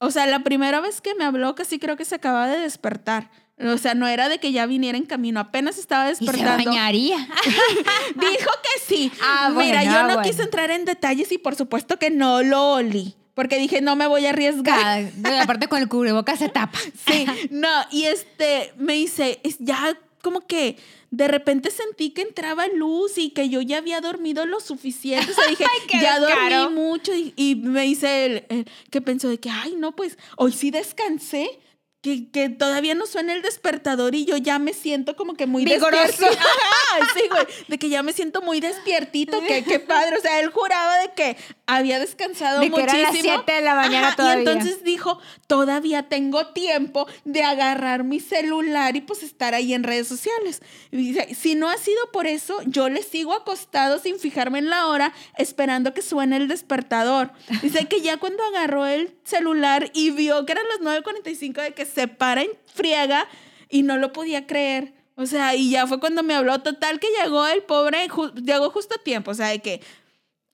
O sea, la primera vez que me habló casi creo que se acaba de despertar. O sea, no era de que ya viniera en camino, apenas estaba Y se despertando. bañaría. Dijo que sí. Ah, Mira, bueno, yo ah, no bueno. quise entrar en detalles y por supuesto que no lo olí. porque dije, no me voy a arriesgar. Aparte con el cubrebocas se tapa. Sí, no, y este, me dice, es ya como que de repente sentí que entraba luz y que yo ya había dormido lo suficiente. O sea, dije, ya dormí mucho. Y, y me dice él, él, que pensó de que, ay, no, pues hoy sí descansé. Que, que todavía no suena el despertador y yo ya me siento como que muy Vigoroso. Ajá, sí, güey. De que ya me siento muy despiertito. Que qué padre. O sea, él juraba de que había descansado De que muchísimo. eran las 7 de la mañana todavía. Y entonces dijo, todavía tengo tiempo de agarrar mi celular y pues estar ahí en redes sociales. Y dice, si no ha sido por eso, yo le sigo acostado sin fijarme en la hora, esperando que suene el despertador. Dice que ya cuando agarró el celular y vio que eran las 9.45 de que se para en friega y no lo podía creer. O sea, y ya fue cuando me habló total que llegó el pobre, llegó justo a tiempo, o sea, de que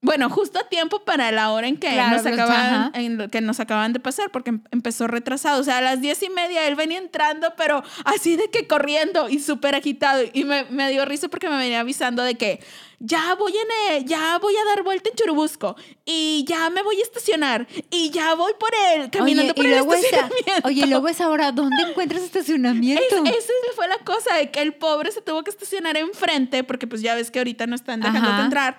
bueno, justo a tiempo para la hora en que, Claro, nos, acaban, ajá. en lo que nos acaban de pasar, porque em- empezó retrasado. O sea, a las diez y media él venía entrando, pero así de que corriendo y súper agitado. Y me, me dio risa porque me venía avisando de que ya voy, en ya voy a dar vuelta en Churubusco y ya me voy a estacionar y ya voy por él, caminando Oye, por y el luego esa, estacionamiento. oye, y luego esa hora, ¿dónde encuentras estacionamiento? Es- esa fue la cosa, de que el pobre se tuvo que estacionar enfrente, porque pues ya ves que ahorita no están dejándote Ajá. entrar.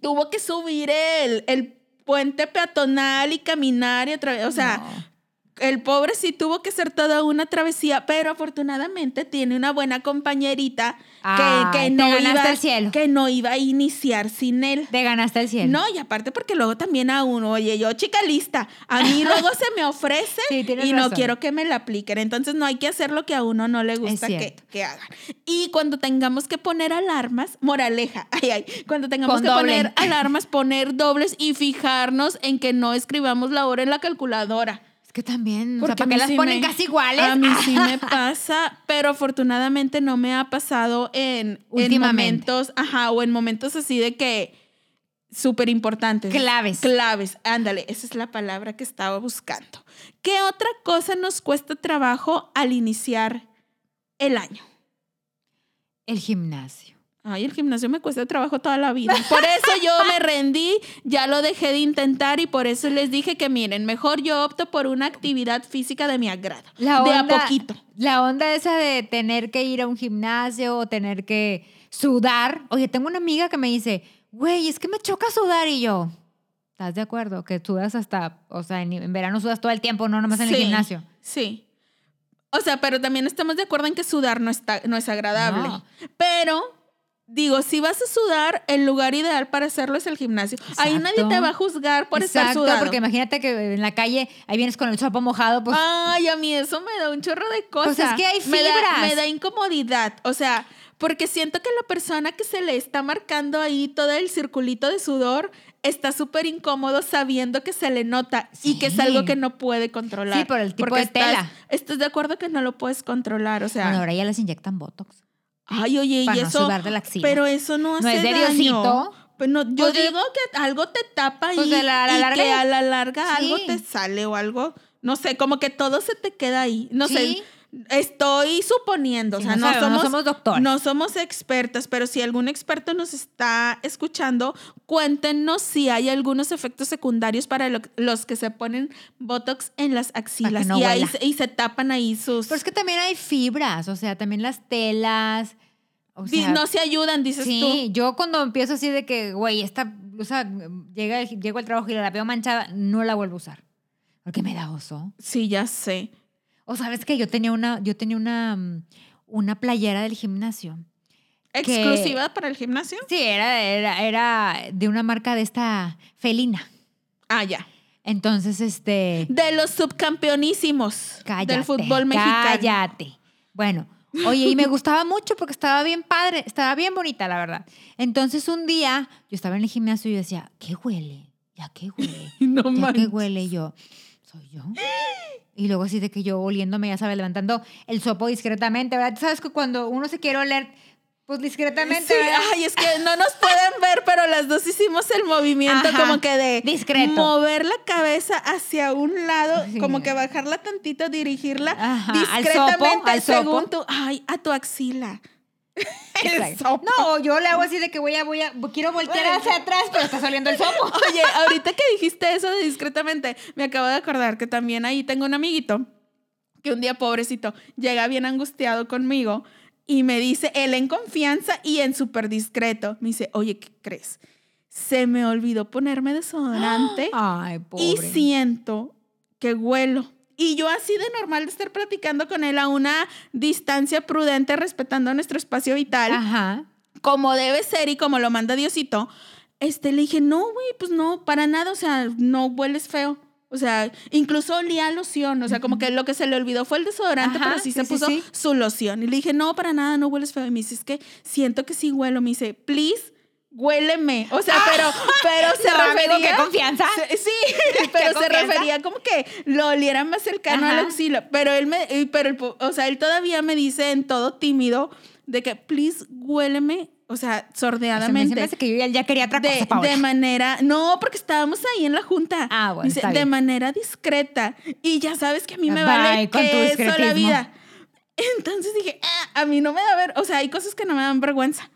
Tuvo que subir el, el puente peatonal y caminar y otra vez, o sea. El pobre sí tuvo que hacer toda una travesía, pero afortunadamente tiene una buena compañerita que, que no iba, el cielo. que no iba a iniciar sin él. Te ganaste el cielo. No, y aparte porque luego también a uno, oye, yo chica lista, a mí luego se me ofrece Sí, y no quiero que me la apliquen. Entonces no hay que hacer lo que a uno no le gusta que, que hagan. Y cuando tengamos que poner alarmas, moraleja, ay, ay, cuando tengamos Pon que doble. poner alarmas, poner dobles y fijarnos en que no escribamos la hora en la calculadora. Que también, o Porque sea, ¿para qué las sí ponen me- casi iguales? A mí sí me pasa, pero afortunadamente no me ha pasado en, en momentos, ajá, o en momentos así de que súper importantes. Claves. Claves, ándale, esa es la palabra que estaba buscando. ¿Qué otra cosa nos cuesta trabajo al iniciar el año? El gimnasio. Ay, el gimnasio me cuesta trabajo toda la vida. Por eso yo me rendí, ya lo dejé de intentar y por eso les dije que miren, mejor yo opto por una actividad física de mi agrado. La de a onda- poquito. La onda esa de tener que ir a un gimnasio o tener que sudar. Oye, tengo una amiga que me dice, güey, es que me choca sudar y yo. ¿Estás de acuerdo? Que sudas hasta, o sea, en, en verano sudas todo el tiempo, no nomás en el Sí, gimnasio. Sí. O sea, pero también estamos de acuerdo en que sudar no, está, no es agradable. No. Pero, digo, si vas a sudar, el lugar ideal para hacerlo es el gimnasio. Ahí nadie te va a juzgar por estar Exacto, sudado. porque imagínate que en la calle ahí vienes con el sopo mojado, pues Ay, a mí eso me da un chorro de cosas. Pues es que hay Me da, fibras. me da incomodidad. O sea, porque siento que la persona que se le está marcando ahí todo el circulito de sudor está súper incómodo sabiendo que se le nota y que es algo que no puede controlar. Sí, por el tipo Porque de estás- tela. Estás de acuerdo que no lo puedes controlar. O sea, bueno, ahora ya les inyectan Botox. Ay, oye, y no eso. de la pero eso no hace ¿No es de daño. Diosito? Pues no, yo Pues de- digo que algo te tapa Pues y, de la- y larga que a la larga algo te sale o algo. No sé, como que todo se te queda ahí. No Sí. sé. Estoy suponiendo, Sí, o sea, no no, sabemos, no somos, doctores. no somos expertas, pero si algún experto nos está escuchando, cuéntenos si hay algunos efectos secundarios para lo- los que se ponen Botox en las axilas no y, ahí se- y se tapan ahí sus... Pero es que también hay fibras, o sea, también las telas. O Di- sea, no se ayudan, dices sí, tú. yo cuando empiezo así de que, güey, esta blusa, llega, llego al trabajo y la veo manchada, no la vuelvo a usar. Porque me da oso. Sí, ya sé. O sabes que yo tenía una, yo tenía una, mm, una playera del gimnasio. Que- ¿Exclusiva para el gimnasio? Sí, era, era, era de una marca de esta felina. Ah, ya. Entonces, este. De los subcampeonísimos Cállate. del fútbol mexicano. Cállate. Bueno, oye, y me gustaba mucho porque estaba bien padre, estaba bien bonita, la verdad. Entonces, un día yo estaba en el gimnasio y yo decía, ¿qué huele? ¿Ya qué huele? No ¿Ya qué huele? Yo, ¿soy yo? Y luego así de que yo oliéndome, ya sabes, levantando el sopo discretamente, ¿verdad? Sabes que cuando uno se quiere oler, pues discretamente, Sí, ¿verdad? ay, es que no nos pueden ver, pero las dos hicimos el movimiento Ajá, como que de discreto. mover la cabeza hacia un lado, Sí. como que bajarla tantito, dirigirla Ajá, al discretamente sopo, al según sopo. tu, ay, a tu axila. No, yo le hago así de que voy a, voy a, quiero voltear hacia atrás, pero está saliendo el sopo. Oye, ahorita que dijiste eso discretamente, me acabo de acordar que también ahí tengo un amiguito que un día, pobrecito, llega bien angustiado conmigo y me dice, él en confianza y en súper discreto, me dice, oye, ¿qué crees? Se me olvidó ponerme desodorante Ay, pobre. y siento que huelo. Y yo así de normal de estar platicando con él a una distancia prudente, respetando nuestro espacio vital Ajá. como debe ser y como lo manda Diosito, este, le dije, no, güey, pues no, para nada, o sea, no hueles feo. O sea, incluso olía loción, o sea, como que lo que se le olvidó fue el desodorante, Ajá, pero sí, sí, se sí, puso sí. su loción. Y le dije, no, para nada, no hueles feo. Y me dice, es que siento que sí huelo. Me dice, please, huéleme. O sea, pero, pero se No, amigo, refería... qué confianza. Se- Sí, pero se confianza. refería como que lo oliera más cercano al Ajá. auxilio. Pero él me, pero el o sea, él todavía me dice en todo tímido de que, please, huéleme, o sea, se sordeadamente. me hace que yo ya, quería otra cosa, de, Paola. de manera, no, porque estábamos ahí en la junta. Ah, bueno, Dice, está de manera discreta. Y ya sabes que a mí me Bye, vale con que eso la vida. Entonces dije, "Ah, a mí no me da ver, o sea, hay cosas que no me dan vergüenza.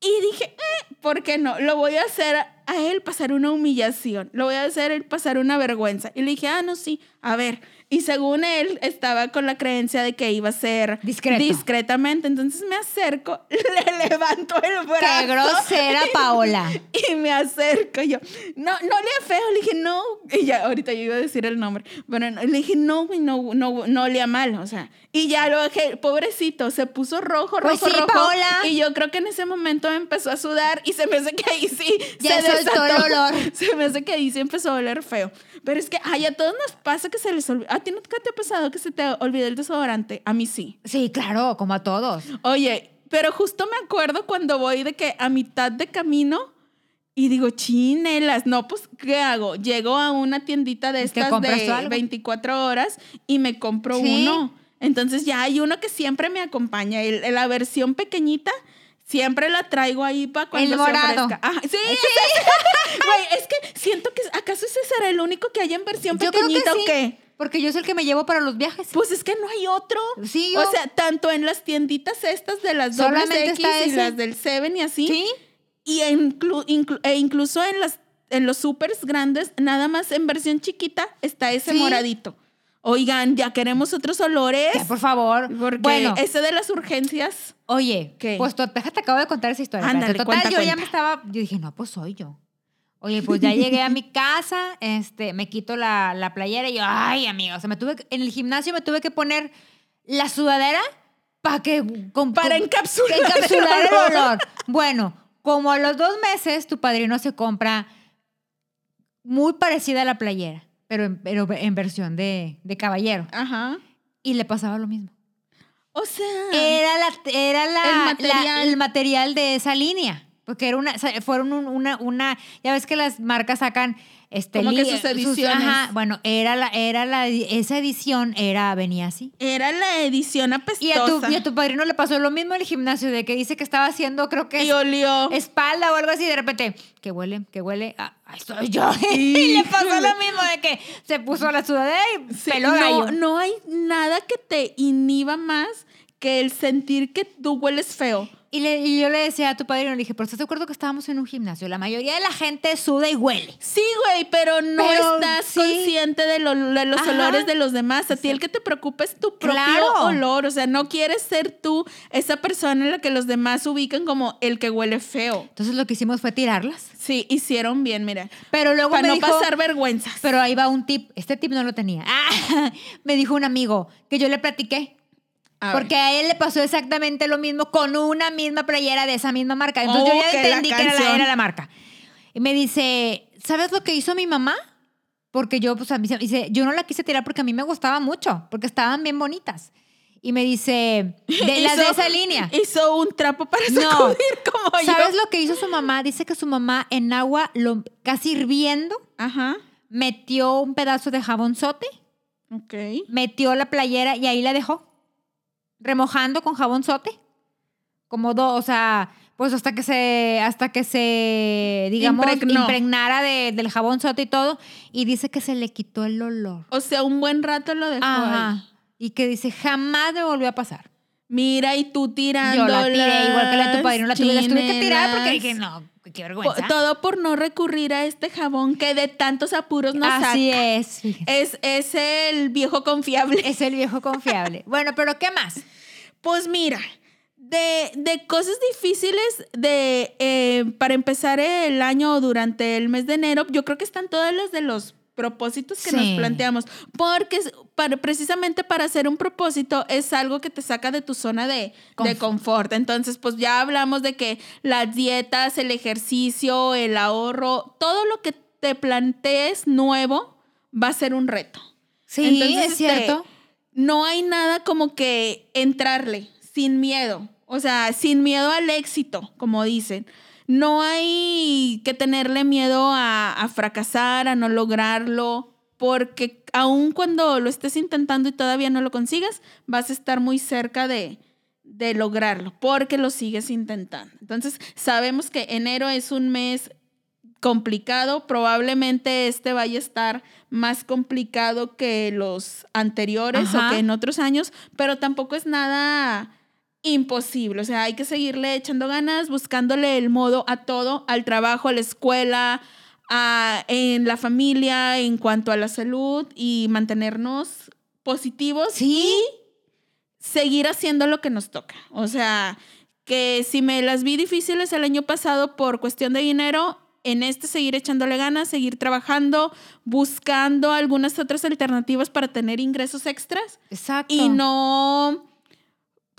Y dije, eh, ¿por qué no? Lo voy a hacer a él pasar una humillación. Lo voy a hacer a él pasar una vergüenza. Y le dije, ah, no, sí, a ver. Y según él, estaba con la creencia de que iba a ser Discreto. discretamente. Entonces me acerco, le levanto el brazo. Qué grosera, Paola. Y me acerco yo, no, no olía feo, le dije, no, y ya, ahorita yo iba a decir el nombre, bueno, no, le dije, no, güey, no, no, no olía mal, o sea, y ya lo dejé, pobrecito, se puso rojo, rojo, Pues sí, rojo, Paola. y yo creo que en ese momento empezó a sudar y se me hace que ahí sí Ya se soltó el desató. olor. Se me hace que ahí sí empezó a oler feo, pero es que, ay, a todos nos pasa que se les olvida, ¿a ti nunca te ha pasado que se te olvide el desodorante? A mí sí. Sí, claro, como a todos. Oye, pero justo me acuerdo cuando voy de que a mitad de camino y digo, chinelas, no, pues, ¿qué hago? Llego a una tiendita de ¿Te estas de algo? 24 horas y me compro Sí. uno. Entonces ya hay uno que siempre me acompaña. El- la versión pequeñita siempre la traigo ahí para cuando El se morado. ofrezca. Sí, Güey, es que siento que ¿acaso ese será el único que hay en versión Yo creo que pequeñita sí. o qué? Porque yo soy el que me llevo para los viajes. Pues es que no hay otro. Sí, O yo- sea, tanto en las tienditas estas de las Solamente X y las del Seven y así. Sí. Y inclu- inclu- e incluso en, las, en los supers grandes, nada más en versión chiquita, está ese Sí. moradito. Oigan, ya queremos otros olores. Ya, por favor. Porque bueno, ese de las urgencias. oye, ¿Qué? pues to- déjate, acabo de contar esa historia. Ándale, Total, cuenta, yo ya me estaba, yo dije, no, pues soy yo. Oye, pues ya llegué a mi casa, este, me quito la, la playera y yo, ay, amigo, o sea, me tuve, que- en el gimnasio me tuve que poner la sudadera para que... con- Para con- encapsular, encapsular el el olor. olor. Bueno, como a los dos meses, tu padrino se compra muy parecida a la playera, pero en, pero en versión de, de caballero. Ajá. Y le pasaba lo mismo. O sea. Era la, era la, El la- material. el material de esa línea. Porque era una, fueron un- una, una, ya ves que las marcas sacan este Como que li- sus ediciones. ajá, bueno, era la, era la, esa edición era, venía así. Era la edición Y apestosa. a, tu, y a tu padrino le pasó lo mismo en el gimnasio, de que dice que estaba haciendo, creo que Y olió. espalda o algo así, de repente, que huele, que huele, ah, soy yo. y le pasó lo mismo de que se puso la sudadera y Sí, peló gallo. no, no hay nada que te inhiba más que el sentir que tú hueles feo. Y, le- y yo le decía a tu padrino, le dije, pero ¿estás de acuerdo que estábamos en un gimnasio? La mayoría de la gente suda y huele. Sí, güey, pero no Pero estás sí. consciente de, lo- de los Ajá. olores de los demás. A ti el que te preocupa es tu propio Claro. olor. O sea, no quieres ser tú esa persona en la que los demás ubican como el que huele feo. Entonces lo que hicimos fue tirarlas. Sí, hicieron bien, mira. Pero luego Para me no dijo, pasar vergüenzas. pero ahí va un tip. Este tip no lo tenía. Ah, me dijo un amigo que yo le platiqué. A. Porque a él le pasó exactamente lo mismo con una misma playera de esa misma marca. Entonces Oh, yo ya entendí que era la, era la marca. Y me dice, ¿sabes lo que hizo mi mamá? Porque yo, pues, a mí, se- dice, yo no la quise tirar porque a mí me gustaba mucho, porque estaban bien bonitas. Y me dice, de las de esa línea. Hizo un trapo para No. sacudir como ¿Sabes yo. lo que hizo su mamá? Dice que su mamá en agua, lo, casi hirviendo, Ajá. metió un pedazo de jabonzote, Ok. metió la playera y ahí la dejó. Remojando con jabonzote. Como dos, o sea, pues hasta que se, hasta que se, digamos, Impregnó. impregnara de- del jabonzote y todo. Y dice que se le quitó el olor. O sea, un buen rato lo dejó ahí. Ajá. Y que dice, jamás me volvió a pasar. Mira, y tú tirando. Yo la tiré igual que la de tu padrino, la tuve, tuve que tirar porque dije, no, qué vergüenza. Todo por no recurrir a este jabón que de tantos apuros nos Así saca. es. Es, es el viejo confiable. Es el viejo confiable. Bueno, pero ¿qué más? Pues mira, de, de cosas difíciles de eh, para empezar el año o durante el mes de enero, yo creo que están todas las de los propósitos que nos planteamos, porque para, precisamente para hacer un propósito es algo que te saca de tu zona de, de Conf- confort. Entonces, pues ya hablamos de que las dietas, el ejercicio, el ahorro, todo lo que te plantees nuevo va a ser un reto. Sí, Entonces, es este, cierto. no hay nada como que entrarle sin miedo, o sea, sin miedo al éxito, como dicen. No hay que tenerle miedo a, a fracasar, a no lograrlo, porque aun cuando lo estés intentando y todavía no lo consigas, vas a estar muy cerca de, de lograrlo, porque lo sigues intentando. Entonces, sabemos que enero es un mes complicado, probablemente este vaya a estar más complicado que los anteriores Ajá. o que en otros años, pero tampoco es nada imposible, o sea, hay que seguirle echando ganas, buscándole el modo a todo, al trabajo, a la escuela, a- en la familia, en cuanto a la salud y mantenernos positivos Sí. y seguir haciendo lo que nos toca. O sea, que si me las vi difíciles el año pasado por cuestión de dinero, en este seguir echándole ganas, seguir trabajando, buscando algunas otras alternativas para tener ingresos extras Exacto. y no,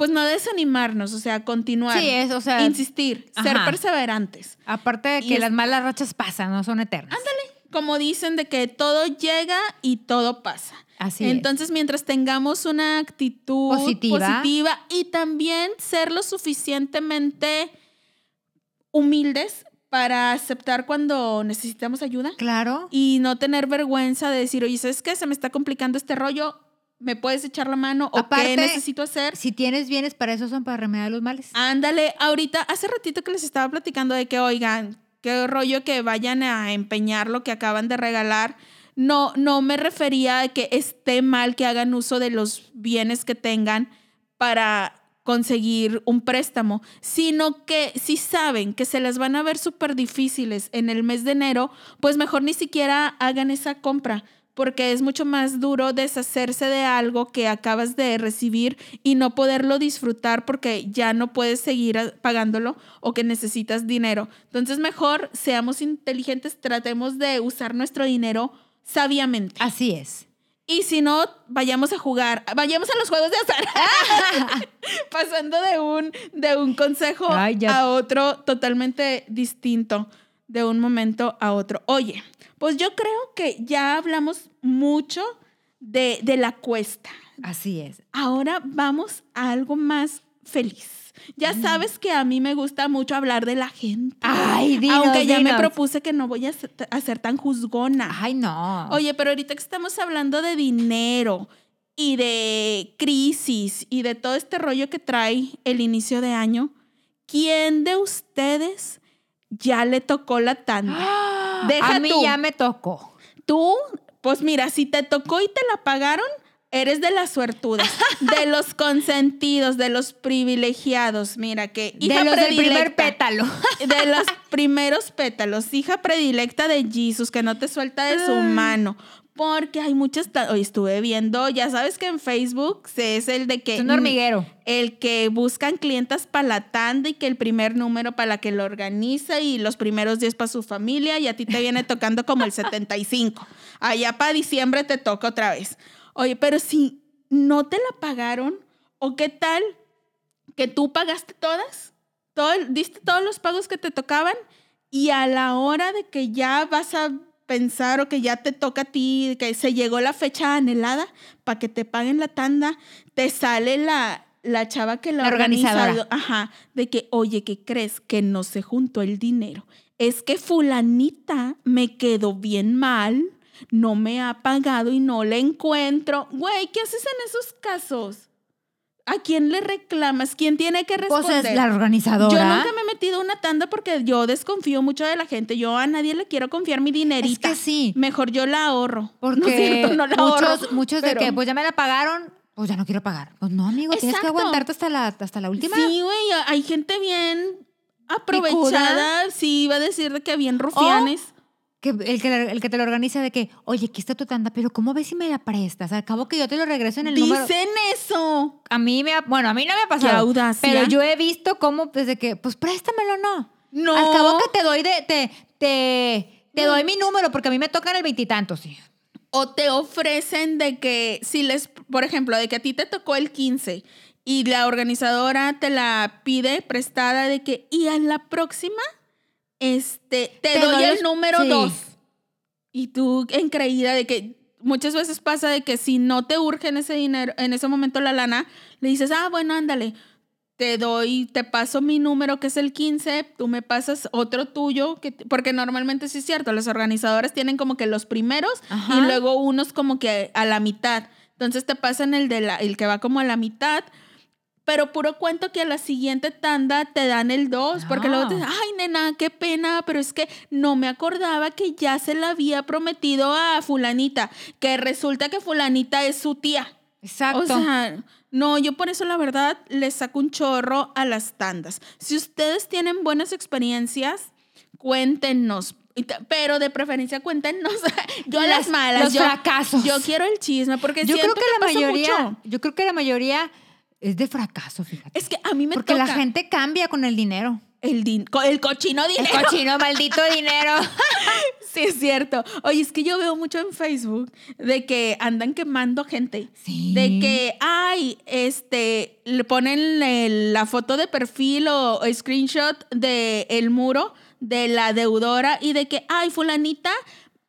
pues no desanimarnos, o sea, continuar. Sí, es, o sea, insistir, ser perseverantes. aparte de que las malas rachas pasan, no son eternas. Como dicen de que todo llega y todo pasa. Así es. Entonces, mientras tengamos una actitud Positiva. positiva y también ser lo suficientemente humildes para aceptar cuando necesitamos ayuda Claro. y no tener vergüenza de decir, oye, ¿sabes qué? Se me está complicando este rollo, ¿me puedes echar la mano? ¿O Aparte, qué necesito hacer? Si tienes bienes, para eso son para remediar los males. Ándale, ahorita, hace ratito que les estaba platicando de que, oigan, qué rollo que vayan a empeñar lo que acaban de regalar. No, no me refería a que esté mal que hagan uso de los bienes que tengan para conseguir un préstamo, sino que si saben que se les van a ver súper difíciles en el mes de enero, pues mejor ni siquiera hagan esa compra, porque es mucho más duro deshacerse de algo que acabas de recibir y no poderlo disfrutar porque ya no puedes seguir pagándolo o que necesitas dinero. Entonces mejor seamos inteligentes, tratemos de usar nuestro dinero sabiamente. Así es. Y si no, vayamos a jugar, vayamos a los juegos de azar. Pasando de un, de un consejo Ay, a otro totalmente distinto, de un momento a otro. Oye, pues yo creo que ya hablamos mucho de, de la cuesta. Así es. Ahora vamos a algo más feliz. Ya Mm. sabes que a mí me gusta mucho hablar de la gente. Ay, dinos, Aunque ya me propuse que no voy a ser, a ser tan juzgona. Ay, no. Oye, pero ahorita que estamos hablando de dinero y de crisis y de todo este rollo que trae el inicio de año, ¿quién de ustedes ya le tocó la tanda? ¡Ah! deja a mí tú. ya me tocó. Tú, pues mira, si te tocó y te la pagaron, eres de las suertudas, de los consentidos, de los privilegiados. Mira que hija de los del primer pétalo. De los primeros pétalos, hija predilecta de Jesus, que no te suelta de su mano. Porque hay muchas. Hoy estuve viendo, ya sabes que en Facebook se es el de que. Es un hormiguero. El que buscan clientas para la tanda y que el primer número para la que lo organiza y los primeros 10 para su familia y a ti te viene tocando como el 75. Allá para diciembre te toca otra vez. Oye, pero si no te la pagaron, ¿o qué tal que tú pagaste todas? Todo, diste todos los pagos que te tocaban y a la hora de que ya vas a pensar o que ya te toca a ti, que se llegó la fecha anhelada para que te paguen la tanda, te sale la, la chava que la, La organizadora. organizado, ajá, de que, oye, ¿qué crees? Que no se juntó el dinero. Es que fulanita me quedó bien mal, no me ha pagado y no la encuentro. Güey, ¿qué haces en esos casos? ¿A quién le reclamas? ¿Quién tiene que Pues responder? es la organizadora. Yo nunca me he metido una tanda porque yo desconfío mucho de la gente. Yo a nadie le quiero confiar mi Es dinerita. que sí. Mejor yo la ahorro. Porque no es cierto, no la muchos, ahorro. muchos de que pues ya me la pagaron, pues Pues ya no quiero pagar. Pues no, amigo, tienes que aguantarte hasta la, hasta la última. Sí, güey, hay gente bien aprovechada. Sí, iba a decir de que bien rufianes. Que el, que el que te lo organiza de que, oye, aquí está tu tanda, pero ¿cómo ves si me la prestas? Al cabo que yo te lo regreso en el número. Dicen eso. A mí me ha, bueno, a mí no me ha pasado. audacia. Pero yo he visto cómo desde que, pues préstamelo, no. No. Al cabo que te doy de, te, te, te doy mi número porque a mí me tocan el veintitantos. Sí. O te ofrecen de que si les, por ejemplo, de que a ti te tocó el 15 y la organizadora te la pide prestada de que, y a la próxima, este, te, Te doy, doy el los- número sí. 2. Y tú encreída de que muchas veces pasa de que si no te urge en ese dinero, en ese momento la lana, le dices, ah, bueno, ándale, te doy, te paso mi número que es el 15, tú me pasas otro tuyo, que, porque normalmente sí es cierto, los organizadores tienen como que los primeros Ajá. y luego unos como que a la mitad. Entonces te pasan el, de la, el que va como a la mitad, pero puro cuento que a la siguiente tanda te dan el 2, porque luego te No. dicen, ay, nena, qué pena, pero es que no me acordaba que ya se la había prometido a fulanita, que resulta que fulanita es su tía. Exacto. O sea, no, yo por eso la verdad les saco un chorro a las tandas. Si ustedes tienen buenas experiencias, cuéntenos. Pero de preferencia cuéntenos yo las, Las- malas. los yo, fracasos. Yo quiero el chisme porque yo creo siento que la mayoría, mucho. yo creo que la mayoría es de fracaso, fíjate. Es que a mí me Porque toca la gente cambia con el dinero. el, din- el cochino El dinero. cochino maldito dinero. Sí, es cierto. Oye, es que yo veo mucho en Facebook de que andan quemando gente. Sí. De que, ay, este, le ponen el- la foto de perfil o, o screenshot del el muro de la deudora y de que, ay, fulanita,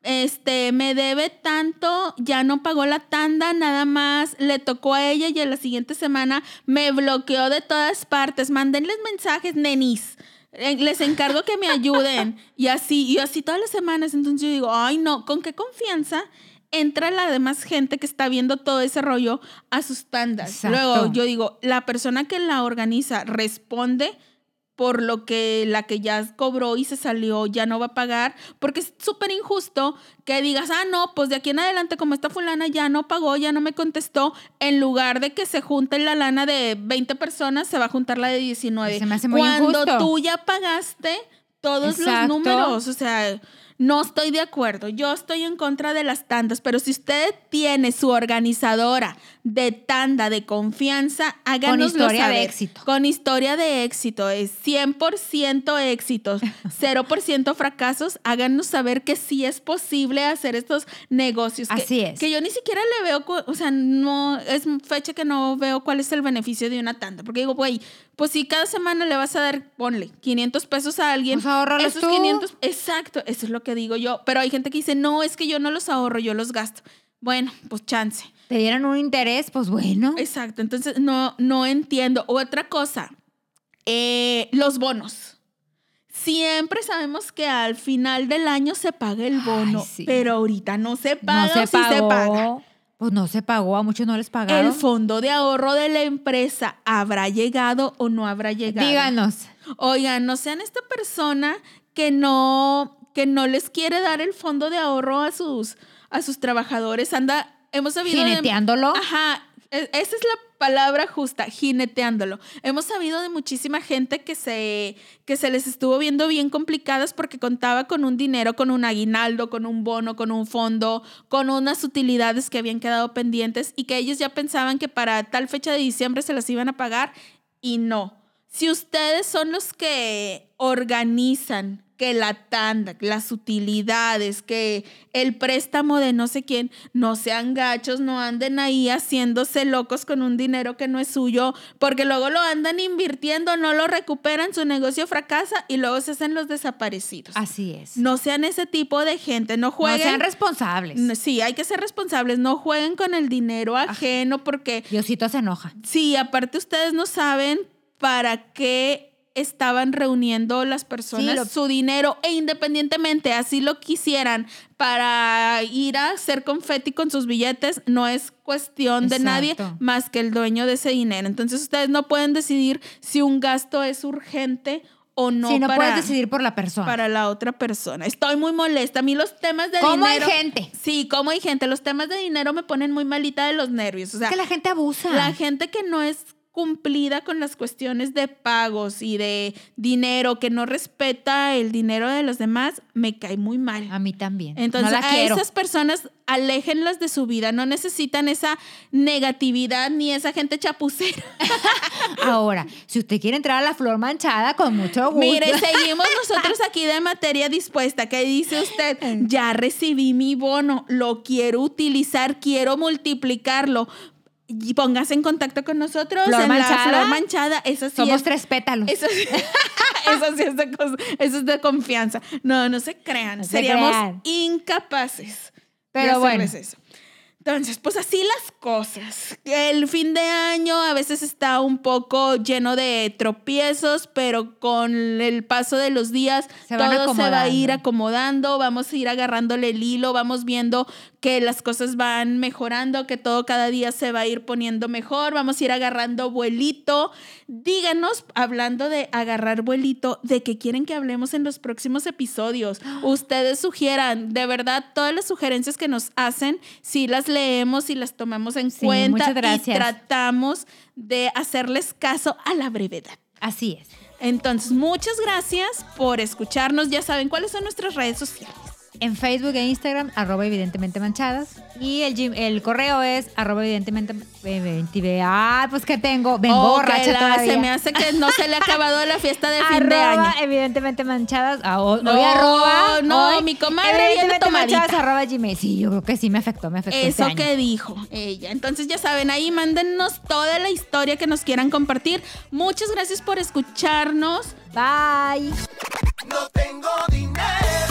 este, me debe tanto, ya no pagó la tanda, nada más le tocó a ella y a la siguiente semana me bloqueó de todas partes. Mándenles mensajes, nenis. Eh, Les encargo que me ayuden. Y así, y así todas las semanas. Entonces yo digo, ay, no, ¿con qué confianza? entra la demás gente que está viendo todo ese rollo a sus tandas. Exacto. Luego yo digo, la persona que la organiza responde por lo que la que ya cobró y se salió ya no va a pagar, porque es súper injusto que digas, ah, no, pues de aquí en adelante como esta fulana ya no pagó, ya no me contestó, en lugar de que se junte la lana de 20 personas, se va a juntar la de 19. Se me hace muy Cuando injusto. tú ya pagaste todos Exacto. los números, o sea, no estoy de acuerdo. Yo estoy en contra de las tandas, pero si usted tiene su organizadora de tanda de confianza, háganoslo historia de éxito. Con historia de éxito. Es 100% éxitos, 0% fracasos. Háganos saber que sí es posible hacer estos negocios. que- Así es. Que yo ni siquiera le veo, o sea, no, es fecha que no veo cuál es el beneficio de una tanda. Porque digo, güey, pues si cada semana le vas a dar, ponle, 500 pesos a alguien. Pues ahórralos esos tú. 500, exacto, eso es lo que digo yo. Pero hay gente que dice, no, es que yo no los ahorro, yo los gasto. Bueno, pues chance. Te dieran un interés, pues bueno. Exacto, entonces no, no entiendo. Otra cosa, eh, los bonos. Siempre sabemos que al final del año se paga el Ay, bono, sí. pero ahorita no se paga, no se pagó. se paga. Pues no se pagó, a muchos no les pagaron. El fondo de ahorro de la empresa habrá llegado o no habrá llegado. Díganos. Oigan, no sean esta persona que no, que no les quiere dar el fondo de ahorro a sus, a sus trabajadores. Anda, hemos sabido de- Jineteándolo. Ajá, e- esa es la palabra justa, jineteándolo. Hemos sabido de muchísima gente que se, que se les estuvo viendo bien complicadas porque contaba con un dinero, con un aguinaldo, con un bono, con un fondo, con unas utilidades que habían quedado pendientes y que ellos ya pensaban que para tal fecha de diciembre se las iban a pagar y no. Si ustedes son los que organizan que la tanda, las utilidades, que el préstamo de no sé quién, no sean gachos, no anden ahí haciéndose locos con un dinero que no es suyo, porque luego lo andan invirtiendo, no lo recuperan, su negocio fracasa y luego se hacen los desaparecidos. Así es. No sean ese tipo de gente, no No jueguen. sean responsables. No, Sí, hay que ser responsables, no jueguen con el dinero ajeno porque Diosito se enoja. Sí, aparte ustedes no saben para qué estaban reuniendo las personas Sí, lo- su dinero e independientemente así lo quisieran para ir a hacer confeti con sus billetes, no es cuestión de nadie más que el dueño de ese dinero. Entonces ustedes no pueden decidir si un gasto es urgente o no si no para, puedes decidir por la persona. para la otra persona. Estoy muy molesta. A mí los temas de ¿Cómo hay dinero. gente? Sí, como hay gente. Los temas de dinero me ponen muy malita de los nervios. O sea, Es que la gente abusa. la gente que no es cumplida con las cuestiones de pagos y de dinero, que no respeta el dinero de los demás, me cae muy mal. A mí también. Entonces, no a quiero. esas personas, aléjenlas de su vida. No necesitan esa negatividad ni esa gente chapucera. Ahora, si usted quiere entrar a la flor manchada, con mucho gusto. Mire, seguimos nosotros aquí de materia dispuesta. ¿Qué dice usted? Ya recibí mi bono, lo quiero utilizar, quiero multiplicarlo. Y póngase en contacto con nosotros Flor en manchada. la flor manchada. Eso sí Somos es- tres pétalos. Eso sí, eso sí es de, eso es de confianza. No, no se crean. No se Seríamos crean. incapaces. de Pero bueno. hacerles eso. Entonces, pues así las cosas. El fin de año a veces está un poco lleno de tropiezos, pero con el paso de los días Se todo se va a ir acomodando. acomodando, vamos a ir agarrándole el hilo, vamos viendo que las cosas van mejorando, que todo cada día se va a ir poniendo mejor, vamos a ir agarrando vuelito. Díganos, hablando de agarrar vuelito, de qué quieren que hablemos en los próximos episodios. Ustedes sugieran, de verdad, todas las sugerencias que nos hacen, si las leemos y las tomamos en Sí, cuenta y tratamos de hacerles caso a la brevedad. Así es. Entonces, muchas gracias por escucharnos. Ya saben cuáles son nuestras redes sociales. En Facebook e Instagram, arroba evidentemente manchadas. Y el, gym- el correo es arroba evidentemente... eh, Ah, pues que tengo. Vengo Oh, que la- todavía. Se me hace que no se le ha acabado la fiesta de fin de año. Arroba evidentemente manchadas. Ah, No, hoy arroba. no, hoy mi comadre viene evidentemente tomadita. manchadas arroba gmail. Sí, yo creo que sí me afectó, me afectó este Eso año. que dijo ella. Entonces ya saben, ahí mándennos toda la historia que nos quieran compartir. Muchas gracias por escucharnos. Bye. No tengo dinero.